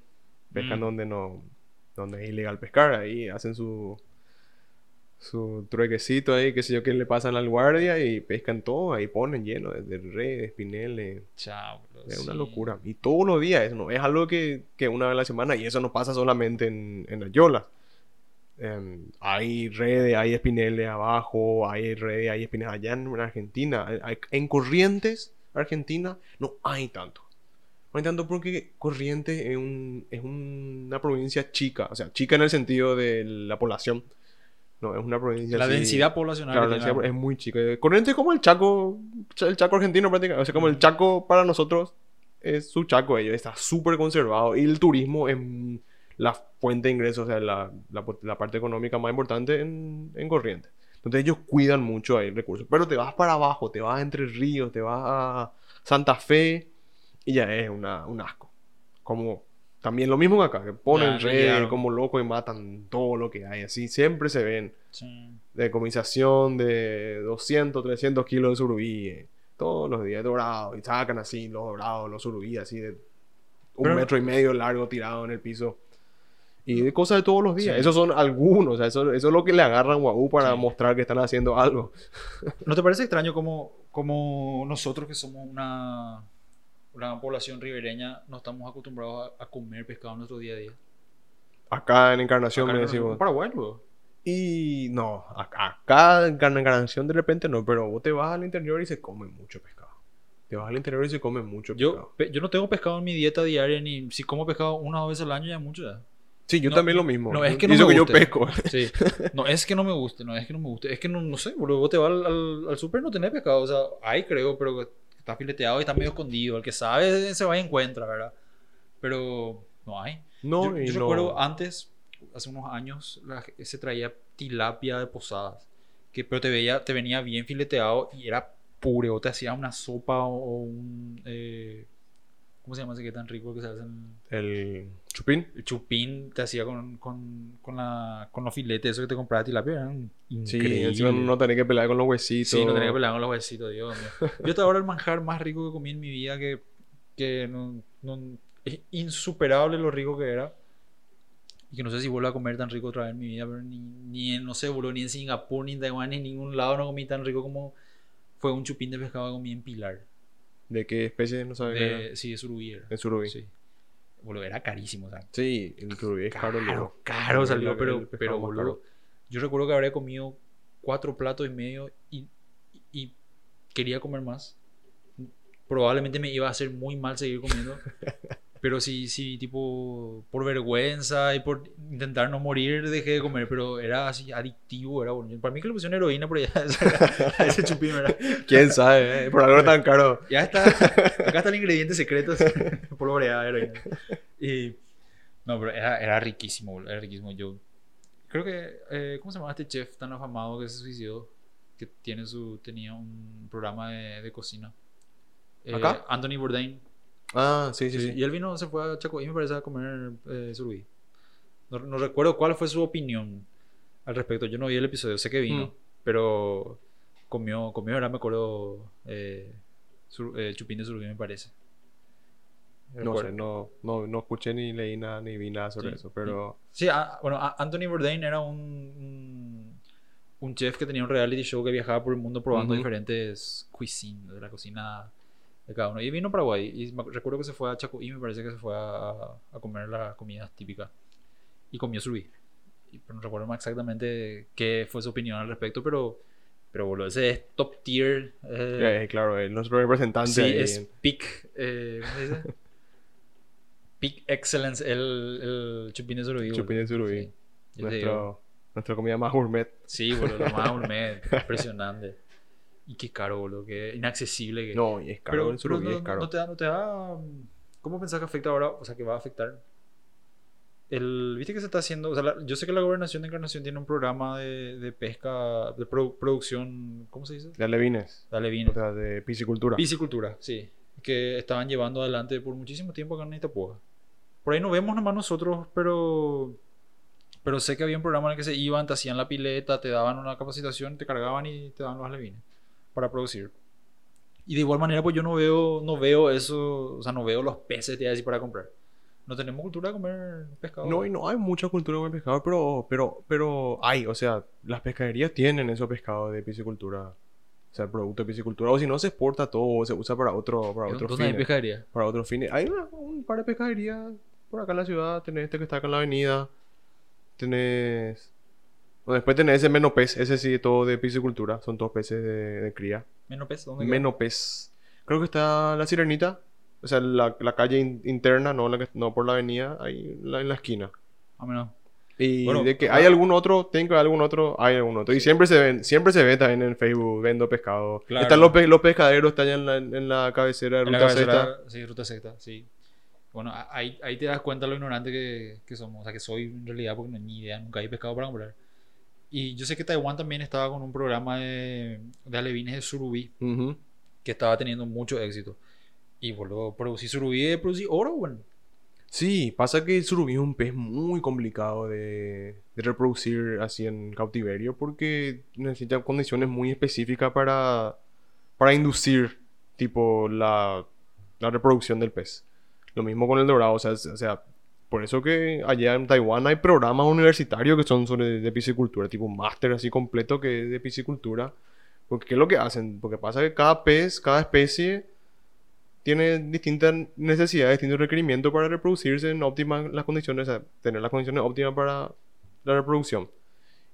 Pescan Mm. donde no donde es ilegal pescar. Ahí hacen su su truequecito ahí, qué sé yo, que le pasan al guardia y pescan todo. Ahí ponen lleno de, de redes, pineles. Chao, bro, Es una locura. Y todos los días, eso no es algo que, que una vez a la semana, y eso no pasa solamente en, en Ayola. Em, hay redes, hay espineles abajo, hay redes, hay espineles allá en Argentina. Hay- en Corrientes, Argentina, no hay tanto. No hay tanto porque Corrientes es, un- es una provincia chica, o sea, chica en el sentido de la población. No, es una provincia La así- densidad poblacional. Claro, densidad es muy chica. Corrientes es como el Chaco, el Chaco argentino prácticamente. O sea, como el Chaco para nosotros es su Chaco, ellos está súper conservado. Y el turismo es la fuente de ingresos, o sea, la, la, la parte económica más importante en, en Corrientes. Entonces ellos cuidan mucho ahí el recurso. Pero te vas para abajo, te vas a Entre Ríos, te vas a Santa Fe y ya es una, un asco. Como también lo mismo que acá, que ponen ya redes llegaron. como locos y matan todo lo que hay. Así siempre se ven Sí. de comisación de 200, 300 kilos de surubí eh, todos los días dorados y sacan así los dorados, los surubí así de un Pero- metro y medio largo tirado en el piso y de cosas de todos los días. Sí. Esos son algunos, o sea, eso, eso es lo que le agarran Guau para Sí. mostrar que están haciendo algo. ¿No te parece extraño como, como nosotros que somos una, una población ribereña no estamos acostumbrados a, a comer pescado en nuestro día a día? Acá en Encarnación Acá me en decimos. Paraguay, luego. Y no, acá, acá en Encarnación de repente no, pero vos te vas al interior y se come mucho pescado. Te vas al interior y se come mucho Yo, pescado. pe- yo no tengo pescado en mi dieta diaria, ni si como pescado una o dos veces al año ya mucho ya. Sí, yo no- también lo mismo. no, es que no eso me que yo guste. pesco. Sí. No es que no me guste, no es que no me guste, es que no, no sé, boludo. Vos te vas al, al, al súper no tenés pescado, o sea, hay creo, pero está fileteado y está medio escondido. El que sabe se va y encuentra, ¿verdad? Pero no hay. No, yo yo recuerdo antes, hace unos años, la- se traía tilapia de posadas, que, pero te, veía, te venía bien fileteado y era pure, o te hacía una sopa o, o un... eh, ¿Cómo se llama ese que tan rico que se hace en El chupín. el chupín? Te hacía con, con, con, la, con los filetes, eso que te compraba tilapia, eran Sí, encima no tenés que pelear con los huesitos. Sí, no tenía que pelear con los huesitos, Dios mío. Yo hasta ahora el manjar más rico que comí en mi vida, que, que no, no- es insuperable lo rico que era. Y que no sé si vuelvo a comer tan rico otra vez en mi vida, pero ni, ni en, no sé, boludo, ni en Singapur, ni en Taiwán, ni en ningún lado no comí tan rico como fue un chupín de pescado que comí en Pilar. ¿De qué especie? No sabes. De, sí, de surubí era. Surubí. Sí. Boludo, era carísimo, o sea, Sí, el surubí es caro. caro, caro salió, pero, pero boludo, yo recuerdo que habría comido cuatro platos y medio y, y quería comer más. Probablemente me iba a hacer muy mal seguir comiendo. Pero sí, sí, tipo, por vergüenza y por intentar no morir, dejé de comer. Pero era así adictivo, era bonito. Para mí que le pusieron heroína por allá a ese chupín, ¿verdad? ¿Quién sabe? eh? Por algo tan caro. Ya está. Acá está el ingrediente secreto. Polvoreada heroína. Y. No, pero era, era riquísimo, era riquísimo. Yo. Creo que. eh, ¿Cómo se llama este chef tan afamado que se suicidó? Que tiene su, tenía un programa de, de cocina. Eh, ¿Acá? Anthony Bourdain. Ah, sí, sí, sí. Y él vino, se fue a Chacoí, me parece, a comer eh, surubí. No, no recuerdo cuál fue su opinión al respecto. Yo no vi el episodio, sé que vino, Mm. pero comió, comió, ahora me acuerdo, eh, sur- eh, chupín de surubí, me parece. No sé, no, no, no escuché ni leí nada ni vi nada sobre Sí. eso, pero... Sí, a- bueno, a- Anthony Bourdain era un, un, un chef que tenía un reality show que viajaba por el mundo probando Ujú. diferentes cuisines de la cocina de cada uno. Y vino a Paraguay. Y me- recuerdo que se fue a Chacoí, me parece que se fue a, a comer la comida típica. Y comió surubí. Y- Pero no recuerdo más exactamente qué fue su opinión al respecto, pero, pero boludo, ese es top tier. eh, Eh, claro, él nuestro representante. sí, ahí es peak. Eh, ¿Cómo se dice? peak excellence, el, el chupín de surubí. Chupín de surubí. Sí. Nuestro, nuestra comida más gourmet. Sí, boludo, lo más gourmet, impresionante. Y qué caro, boludo, qué inaccesible. Que... No, y es caro, pero, surubí pero no, es caro. no te da, no te da... ¿Cómo pensás que afecta ahora? O sea, que va a afectar. El, Viste que se está haciendo. O sea, la- yo sé que la gobernación de Encarnación tiene un programa de, de pesca, de produ- producción. ¿Cómo se dice? De alevines, Dale bien. o sea, de piscicultura. Piscicultura, sí. Que estaban llevando adelante por muchísimo tiempo acá en Itapúa. Por ahí no vemos nomás nosotros, pero. Pero sé que había un programa en el que se iban, te hacían la pileta, te daban una capacitación, te cargaban y te daban los alevines para producir. Y de igual manera, pues yo no veo, no veo eso, o sea, no veo los peces de así para comprar. No tenemos cultura de comer pescado. No, y no hay mucha cultura con el pescado, pero, pero, pero hay, o sea, las pescaderías tienen esos pescados de piscicultura. O sea, producto de piscicultura. O si no, se exporta todo, o se usa para otro, para otros ¿Dónde hay fines. pescadería? Para otros fines. Hay una- un par de pescaderías por acá en la ciudad. Tenés este que está acá en la avenida. Tenés... Bueno, después tenés ese menopez. Ese sí, todo de piscicultura. Son todos peces de, de cría. ¿Menos pez? ¿Dónde queda? Menopez. Creo que está la Sirenita. O sea, la, la calle in- interna, no, la que- no por la avenida. Ahí en la, en la esquina. Ah, menos. Y Bueno, de que hay algún otro, tengo algún otro, hay algún otro. Y siempre se ven, siempre se ve también en Facebook, vendo pescado. Claro. Están los, pe- los pescaderos, están en la, en la cabecera de la Ruta cabecera, Z. Sí, ruta secta, sí. Bueno, ahí, ahí te das cuenta lo ignorante que, que somos. O sea, que soy en realidad porque no ni idea, nunca hay pescado para comprar. Y yo sé que Taiwán también estaba con un programa de, de alevines de surubí que estaba teniendo mucho éxito. Y boludo, producir surubí es producir oro, bueno. Sí, pasa que el surubí es un pez muy complicado de, de reproducir así en cautiverio porque necesita condiciones muy específicas para, para inducir tipo la, la reproducción del pez. Lo mismo con el dorado, o sea, o sea, por eso que allá en Taiwán hay programas universitarios que son sobre de piscicultura, tipo un máster así completo que es de piscicultura. Porque ¿qué es lo que hacen? Porque pasa que cada pez, cada especie tiene distintas necesidades, distintos requerimientos para reproducirse en óptimas las condiciones, o sea, tener las condiciones óptimas para la reproducción.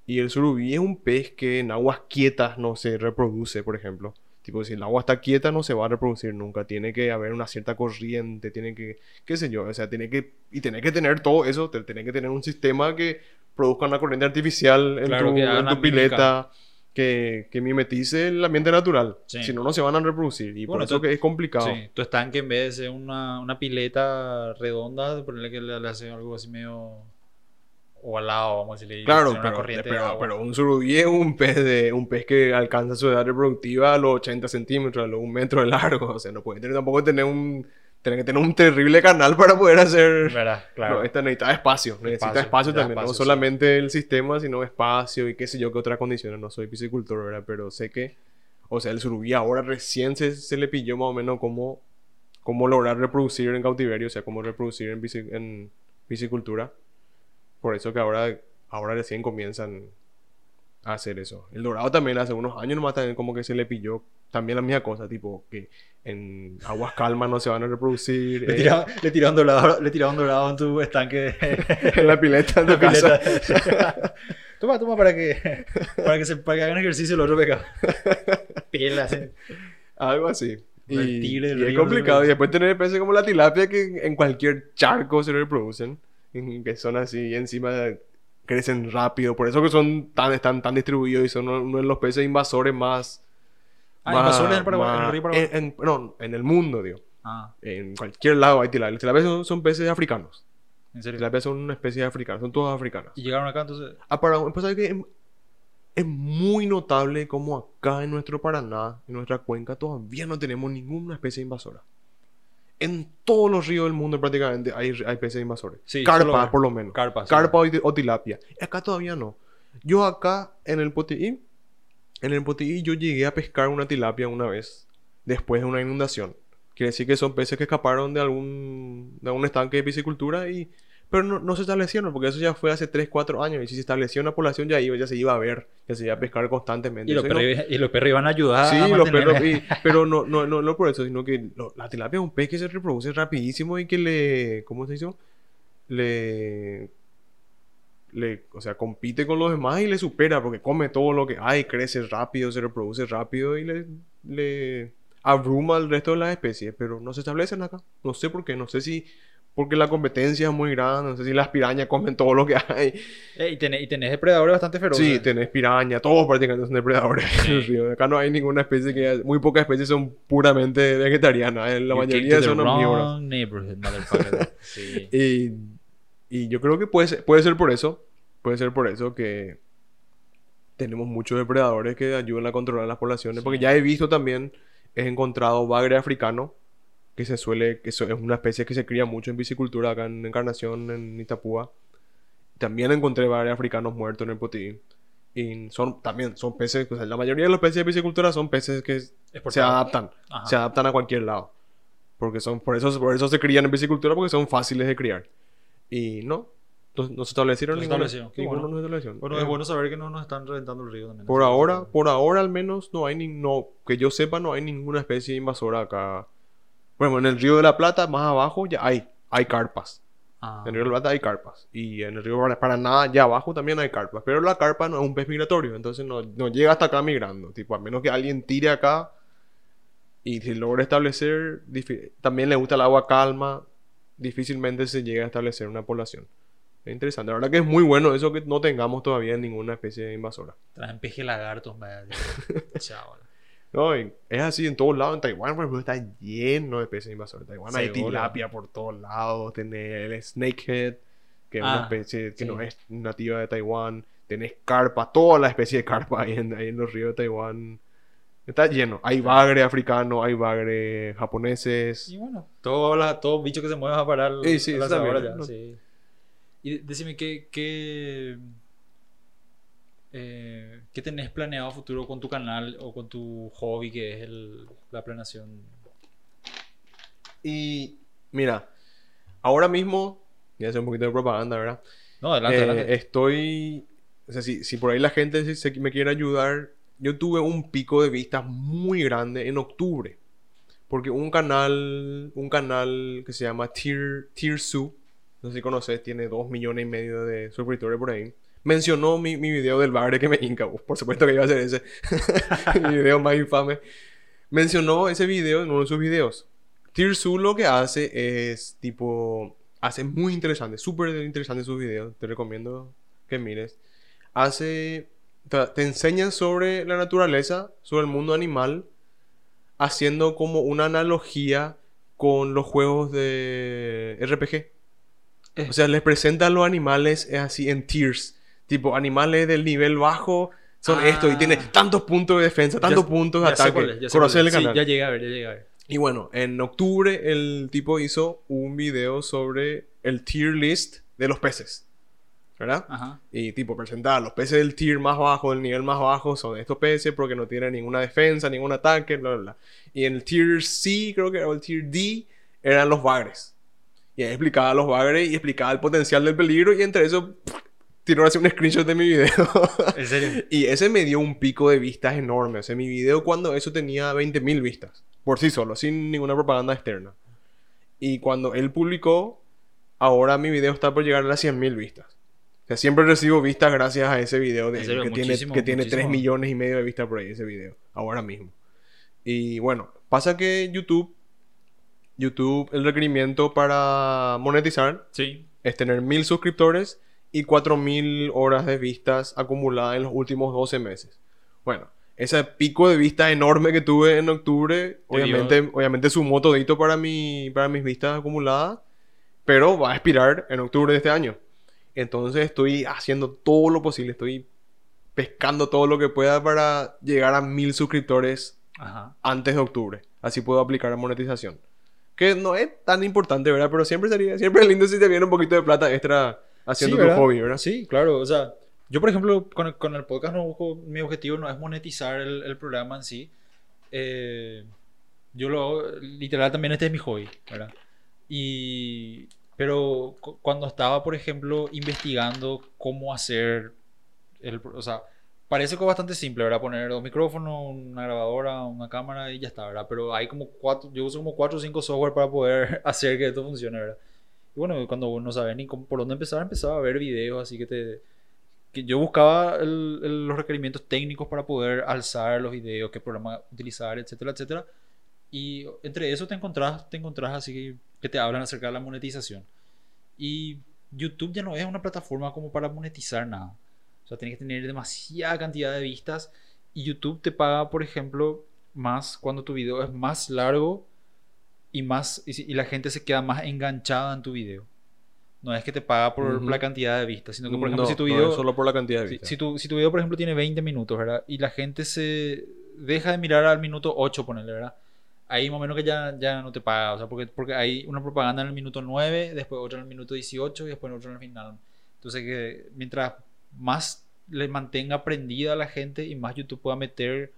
Y el surubí es un pez que en aguas quietas no se reproduce, por ejemplo. Tipo, si el agua está quieta no se va a reproducir nunca. Tiene que haber una cierta corriente, tiene que, qué sé yo, o sea, tiene que, y tiene que tener todo eso, tiene que tener un sistema que produzca una corriente artificial en Claro, tu, que haga en una tu pileta, que, que mimetice el ambiente natural. Sí. Si no, no se van a reproducir. Y por Bueno, eso tú- que es complicado. Sí, tu estanque en vez de ser una, una pileta redonda, ponerle que le, le hace algo así medio ovalado, vamos a decirle. Claro, tener una pero, corriente de pero, agua. pero un surubí es un pez, de, un pez que alcanza su edad reproductiva a los 80 centímetros, a los un metro de largo. O sea, no puede tener, tampoco tener un, tener que tener un terrible canal para poder hacer... ¿Verdad? Claro. No, esta necesita espacio, necesita Espacio, también, no sí. solamente el sistema, sino espacio y qué sé yo, qué otras condiciones. No soy piscicultor, ¿verdad? Pero sé que, o sea, el surubí ahora recién se, se le pilló más o menos cómo, cómo lograr reproducir en cautiverio, o sea, cómo reproducir en, en piscicultura. Por eso que ahora, ahora recién comienzan a hacer eso. El dorado también hace unos años nomás también como que se le pilló también la misma cosa, tipo que en aguas calmas no se van a reproducir. Le eh, tiraban, le tiraban dorado, le tiraban dorado en tu estanque de, en la pileta de tu casa. pileta. Toma, toma para que, para que, se, para que hagan ejercicio el otro pecado. Pilas. Algo así. Y, y es complicado. Y después tener especies como la tilapia que en cualquier charco se reproducen. Que son así y encima crecen rápido. Por eso que son tan, están tan distribuidos y son uno de los peces invasores más... Ah, más- invasores en el Paraguay, en el más- río Paraguay. en- en- no, en el mundo, digo. Ah, En cualquier lado hay tilapia. Las tilapias son, son peces africanos. en serio. Tilapias son una especie africana. Son todas africanas. Y llegaron acá, entonces. Ah, para, pues. Es, es muy notable como acá en nuestro Paraná, en nuestra cuenca, todavía no tenemos ninguna especie invasora. En todos los ríos del mundo prácticamente hay, hay peces invasores. Sí, Carpa, por lo menos. Carpa, sí. Carpa o, o tilapia. Acá todavía no. Yo acá en el Potií, en el Potií yo llegué a pescar una tilapia una vez, después de una inundación. Quiere decir que son peces que escaparon de algún, de algún estanque de piscicultura y... Pero no, no se establecieron, porque eso ya fue hace 3, 4 años. Y si se estableció una población ya iba, ya se iba a ver, ya se iba a pescar constantemente. Y los, no- perros, y los perros iban a ayudar a Sí, los mantener- perros, y- pero no, no, no, no por eso, sino que lo- la tilapia es un pez que se reproduce rapidísimo y que le, ¿cómo se dice? Le, le, o sea, compite con los demás y le supera porque come todo lo que hay, crece rápido, se reproduce rápido y le, le abruma al resto de las especies, pero no se establecen acá. No sé por qué, no sé si porque la competencia es muy grande, no sé si las pirañas comen todo lo que hay. Eh, y, tenés, y tenés depredadores bastante feroces. Sí, tenés piraña, todos prácticamente son depredadores río. Acá no hay ninguna especie que... Muy pocas especies son puramente vegetarianas. eh, La You mayoría son motherfucker. sí. Y, y yo creo que puede ser, puede ser por eso. Puede ser por eso que tenemos muchos depredadores que ayudan a controlar las poblaciones. Porque ya he visto también, he encontrado bagre africano, que se suele, que es una especie que se cría mucho en piscicultura acá en Encarnación, en Itapúa. También encontré bagre africanos muertos en el Potí. Y son también, son peces, o sea, la mayoría de los peces de piscicultura son peces que se adaptan, Ajá. se adaptan a cualquier lado. Porque son, por eso, por eso se crían en piscicultura, porque son fáciles de criar. Y no, no, se establecieron ninguno. establecieron, ninguno bueno. no se establecieron. Bueno, Eh, es bueno saber que no nos están reventando el río también. por ahora, por ahora al menos no hay ni, no, que yo sepa no hay ninguna especie invasora acá. Bueno, en el río de la Plata, más abajo, ya hay, hay carpas. Ah, En el río de la Plata hay carpas. Y en el río Para- Paraná, allá abajo también hay carpas. Pero la carpa no es un pez migratorio, entonces no, no llega hasta acá migrando. Tipo, a menos que alguien tire acá y si logra establecer, también le gusta el agua calma, difícilmente se llega a establecer una población. Es interesante. La verdad que es muy bueno eso que no tengamos todavía ninguna especie invasora. traen peje lagartos. Chao. No, es así en todos lados. En Taiwán, por ejemplo, está lleno de peces invasores. En Taiwán hay tilapia por todos lados. Tenés el snakehead, que es una Ah, especie que sí. no es nativa de Taiwán. Tenés carpa, todas las especies de carpa ahí en, ahí en los ríos de Taiwán. Está lleno. Hay bagre africano, hay bagre japoneses. Y bueno, todo, la, todo bicho que se mueva va a parar Eh, sí, a la eso también, asadora ya, ¿no? sí. Y decime, ¿qué, qué, eh, ¿qué tenés planeado a futuro con tu canal o con tu hobby que es el, la planeación? Y mira, ahora mismo, voy a hacer un poquito de propaganda, ¿verdad? No, adelante, Eh, adelante. Estoy. O sea, si, si por ahí la gente se- me quiere ayudar, yo tuve un pico de vistas muy grande en octubre. Porque un canal, un canal que se llama Tier, Tiersu, no sé si conoces, tiene dos millones y medio de suscriptores por ahí. Mencionó mi, mi video del bagre que me hinca. Por supuesto que iba a ser ese. mi video más infame. Mencionó ese video en uno de sus videos. Tirsu lo que hace es tipo. Hace muy interesante, súper interesante sus videos. Te recomiendo que mires. Hace. Te, te enseña sobre la naturaleza, sobre el mundo animal, haciendo como una analogía con los juegos de RPG. O sea, les presenta a los animales así en tiers. Tipo, animales del nivel bajo son Ah. esto y tiene tantos puntos de defensa, tantos Ya- puntos de ataque. cuál es, ya sé ¿Conoces cuál el es. Sí, ya llegué a ver, ya llegué a ver. Y bueno, en octubre el tipo hizo un video sobre el tier list de los peces. ¿Verdad? Ajá. Y tipo presentar los peces del tier más bajo, del nivel más bajo, son estos peces porque no tienen ninguna defensa, ningún ataque, bla, bla, bla. Y en el tier C, creo que, o el tier D, eran los bagres. Y ahí explicaba los bagres y explicaba el potencial del peligro y entre eso tiró así un screenshot de mi video. ¿En serio? Y ese me dio un pico de vistas enorme. O sea, mi video cuando eso tenía 20.000 vistas. Por sí solo, sin ninguna propaganda externa. Y cuando él publicó, ahora mi video está por llegar a las 100.000 vistas. sea, siempre recibo vistas gracias a ese video de En serio, que tiene, muchísimo, que tiene 3 muchísimo. millones y medio de vistas por ahí ese video, ahora mismo. Y bueno, pasa que YouTube, YouTube, el requerimiento para monetizar Sí. es tener mil suscriptores y 4000 horas de vistas acumuladas en los últimos 12 meses. Bueno, ese pico de vistas enorme que tuve en octubre, obviamente, obviamente sumó todito para, mi, para mis vistas acumuladas, pero va a expirar en octubre de este año. Entonces estoy haciendo todo lo posible, estoy pescando todo lo que pueda para llegar a mil suscriptores Ajá. antes de octubre. Así puedo aplicar la monetización. Que no es tan importante, ¿verdad? Pero siempre sería, siempre es lindo si te viene un poquito de plata extra haciendo Sí, tu hobby, ¿verdad? Sí, claro. O sea, yo, por ejemplo, con el, con el podcast no busco, mi objetivo no es monetizar el, el programa en sí. Eh, yo lo hago, literal, también este es mi hobby, ¿verdad? Y, pero cu- cuando estaba, por ejemplo, investigando cómo hacer el, o sea, parece que es bastante simple, ¿verdad? Poner dos micrófonos, una grabadora, una cámara y ya está, ¿verdad? Pero hay como cuatro, yo uso como cuatro o cinco software para poder hacer que esto funcione, ¿verdad? Y bueno, cuando no sabes ni cómo- por dónde empezar, empezaba a ver videos, así que te... Que yo buscaba el- el- los requerimientos técnicos para poder alzar los videos, qué programa utilizar, etcétera, etcétera. Y entre eso te encontrás, te encontrás así que, que te hablan acerca de la monetización. Y YouTube ya no es una plataforma como para monetizar nada. O sea, tienes que tener demasiada cantidad de vistas. Y YouTube te paga, por ejemplo, más cuando tu video es más largo y más y, si- y la gente se queda más enganchada en tu video. No es que te paga por Ujú. la cantidad de vistas, sino que, por ejemplo, No, si tu no video es solo por la cantidad de si, vistas. si tu, si tu video, por ejemplo, tiene 20 minutos, ¿verdad? Y la gente se deja de mirar al minuto 8, ponele, ¿verdad? Ahí más o menos que ya, ya no te paga, o sea, porque, porque hay una propaganda en el minuto 9, después otra en el minuto 18 y después otra en el final. Entonces, que mientras más le mantenga prendida a la gente y más YouTube pueda meter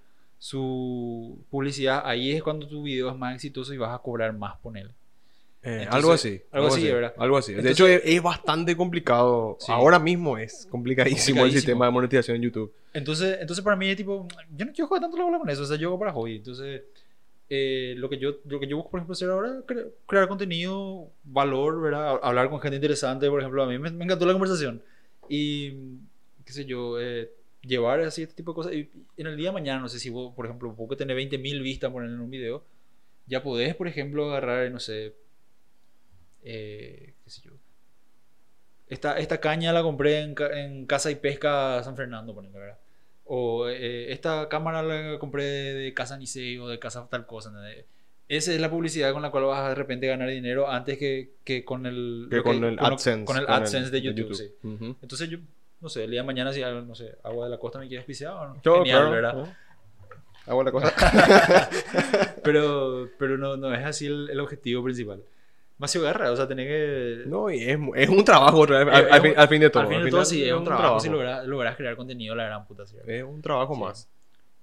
su publicidad, ahí es cuando tu video es más exitoso y vas a cobrar más, ponele. Eh, Entonces, algo así. algo así, ¿verdad? Algo así. de Entonces- hecho, es, es bastante complicado. Sí. Ahora mismo es complicadísimo, el Complicadísimo. sistema de monetización en YouTube. Entonces, entonces para mí es tipo, yo no quiero jugar tanto la bola con eso, o sea, yo hago para hobby. Entonces, eh, lo, que yo, lo que yo busco, por ejemplo, hacer ahora es cre- crear contenido, valor, ¿verdad? Hablar con gente interesante, por ejemplo, a mí me, me encantó la conversación. Y, qué sé yo, eh, llevar así este tipo de cosas. Y en el día de mañana, no sé si vos, por ejemplo, vos que tenés 20.000 vistas poner en un video, ya podés, por ejemplo, agarrar, no sé, eh, qué sé yo. Esta, esta caña la compré en, en Casa y Pesca San Fernando, ponele, ¿verdad? O eh, esta cámara la compré de, de Casa Nicey o de Casa tal cosa. ¿entendés? Esa es la publicidad con la cual vas a de repente ganar dinero antes que, que con el, Que con el lo- AdSense. con el AdSense de YouTube, sí. Ujú. Entonces yo, no sé, el día de mañana si, no sé, Agua de la Costa me quiere auspiciar, ¿o no? Yo, Genial, claro, ¿verdad? ¿no? Hago la cosa. Pero, pero no, no es así el, el objetivo principal. Más garra, o sea, tenés que... No, y es, es un trabajo otra vez, al, Es al un- fin, al fin de todo. Al fin Al de todo, final sí, es un trabajo, trabajo. si logras, logras crear contenido, la gran puta, ¿sí? Es un trabajo Sí. más.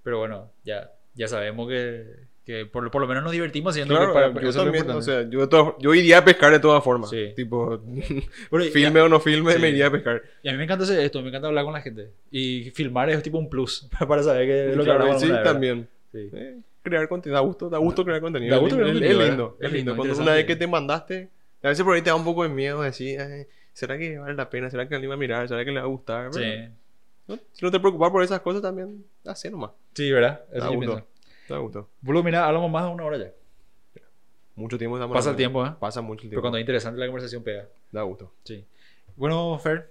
Pero bueno, ya, ya sabemos que, que por, por lo menos nos divertimos haciendo Claro, que para, yo es también, o sea, yo, todas- yo iría a pescar de todas formas. Sí. Tipo, Pero filme o no filme, Sí. me iría a pescar. Y a mí me encanta hacer esto, me encanta hablar con la gente. Y filmar es tipo un plus para saber que es lo que hablamos sí, también. Sí. Eh, crear contenido, da gusto, da gusto crear contenido. Da Es gusto lindo, crear es, contenido, es lindo, Es es lindo. Cuando una vez que te mandaste, a veces por ahí te da un poco de miedo decir, "Ay, ¿será que vale la pena? ¿Será que alguien va a mirar? ¿Será que le va a gustar? Sí. ¿no? Si no te preocupas por esas cosas también, hace nomás. Sí, ¿verdad? Eso Da yo gusto. pienso. Da gusto. Boludo, mira, hablamos más de una hora ya. Mucho tiempo estamos Pasa el tiempo, ¿eh? Pasa mucho el Pero tiempo. cuando es interesante la conversación pega. Da gusto. Sí. Bueno, Fer,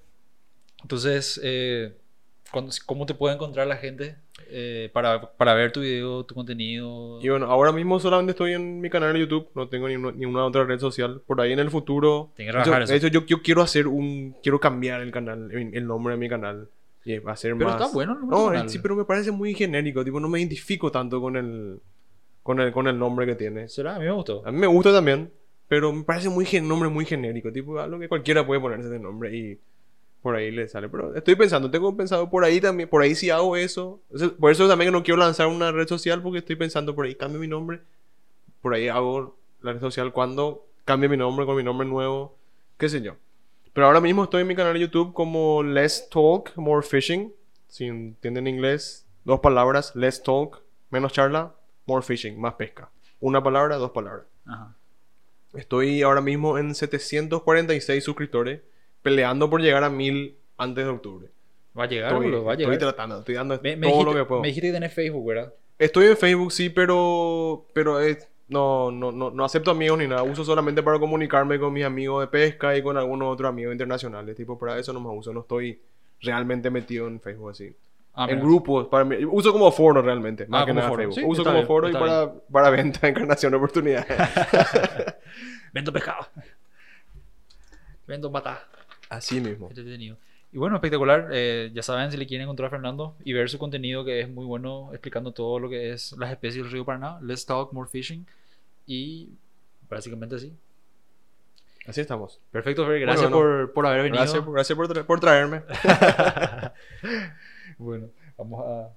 entonces, eh, ¿cuándo- ¿cómo te puede encontrar la gente eh, para, para ver tu video, tu contenido? Y bueno, ahora mismo solamente estoy en mi canal de YouTube, no tengo ni una, ni otra red social. Por ahí en el futuro. Tienes que rebajar de eso. hecho, yo, yo quiero hacer un. Quiero cambiar el canal, el nombre de mi canal. Y va a ser Pero más. está bueno tu No, canal. eh, sí, pero me parece muy genérico. Tipo, no me identifico tanto con el. Con el, con el nombre que tiene. ¿Será? A mí me gustó. A mí me gusta también, pero me parece muy gen- nombre muy genérico. Tipo, algo que cualquiera puede ponerse de nombre y por ahí le sale. Pero estoy pensando, tengo pensado por ahí también, por ahí si hago eso. Por eso también no quiero lanzar una red social porque estoy pensando por ahí, cambio mi nombre. Por ahí hago la red social cuando cambie mi nombre con mi nombre nuevo, qué sé yo. Pero ahora mismo estoy en mi canal de YouTube como Less Talk, More Fishing. Si entienden inglés, dos palabras, Less Talk, menos charla, More Fishing, más pesca. Una palabra, dos palabras. Ajá. Estoy ahora mismo en 746 suscriptores, peleando por llegar a 1000 antes de octubre. Va a llegar, Estoy, boludo, va a estoy llegar. tratando, estoy dando Me, me todo dijiste, lo que puedo. me dijiste que tenés Facebook, ¿verdad? Estoy en Facebook, sí, pero, pero es, no, no, no, no acepto amigos ni nada. Uso solamente para comunicarme con mis amigos de pesca y con algunos otros amigos internacionales. Tipo, para eso no me uso. No estoy realmente metido en Facebook así. Ah, en mira. grupos, para mí, uso como foro realmente, más Ah, que como nada foro. Facebook. Sí, uso como bien, foro y para, para venta, encarnación de oportunidades. Vendo pescado. Vendo batá. así mismo. Entretenido. Y bueno, espectacular. Eh, ya saben, si le quieren encontrar a Fernando y ver su contenido, que es muy bueno, explicando todo lo que es las especies del río Paraná. Let's talk more fishing. Y básicamente así. Así estamos. Perfecto, Fer. Gracias bueno. por, por haber venido. Gracias, gracias por, tra- por traerme. bueno, vamos a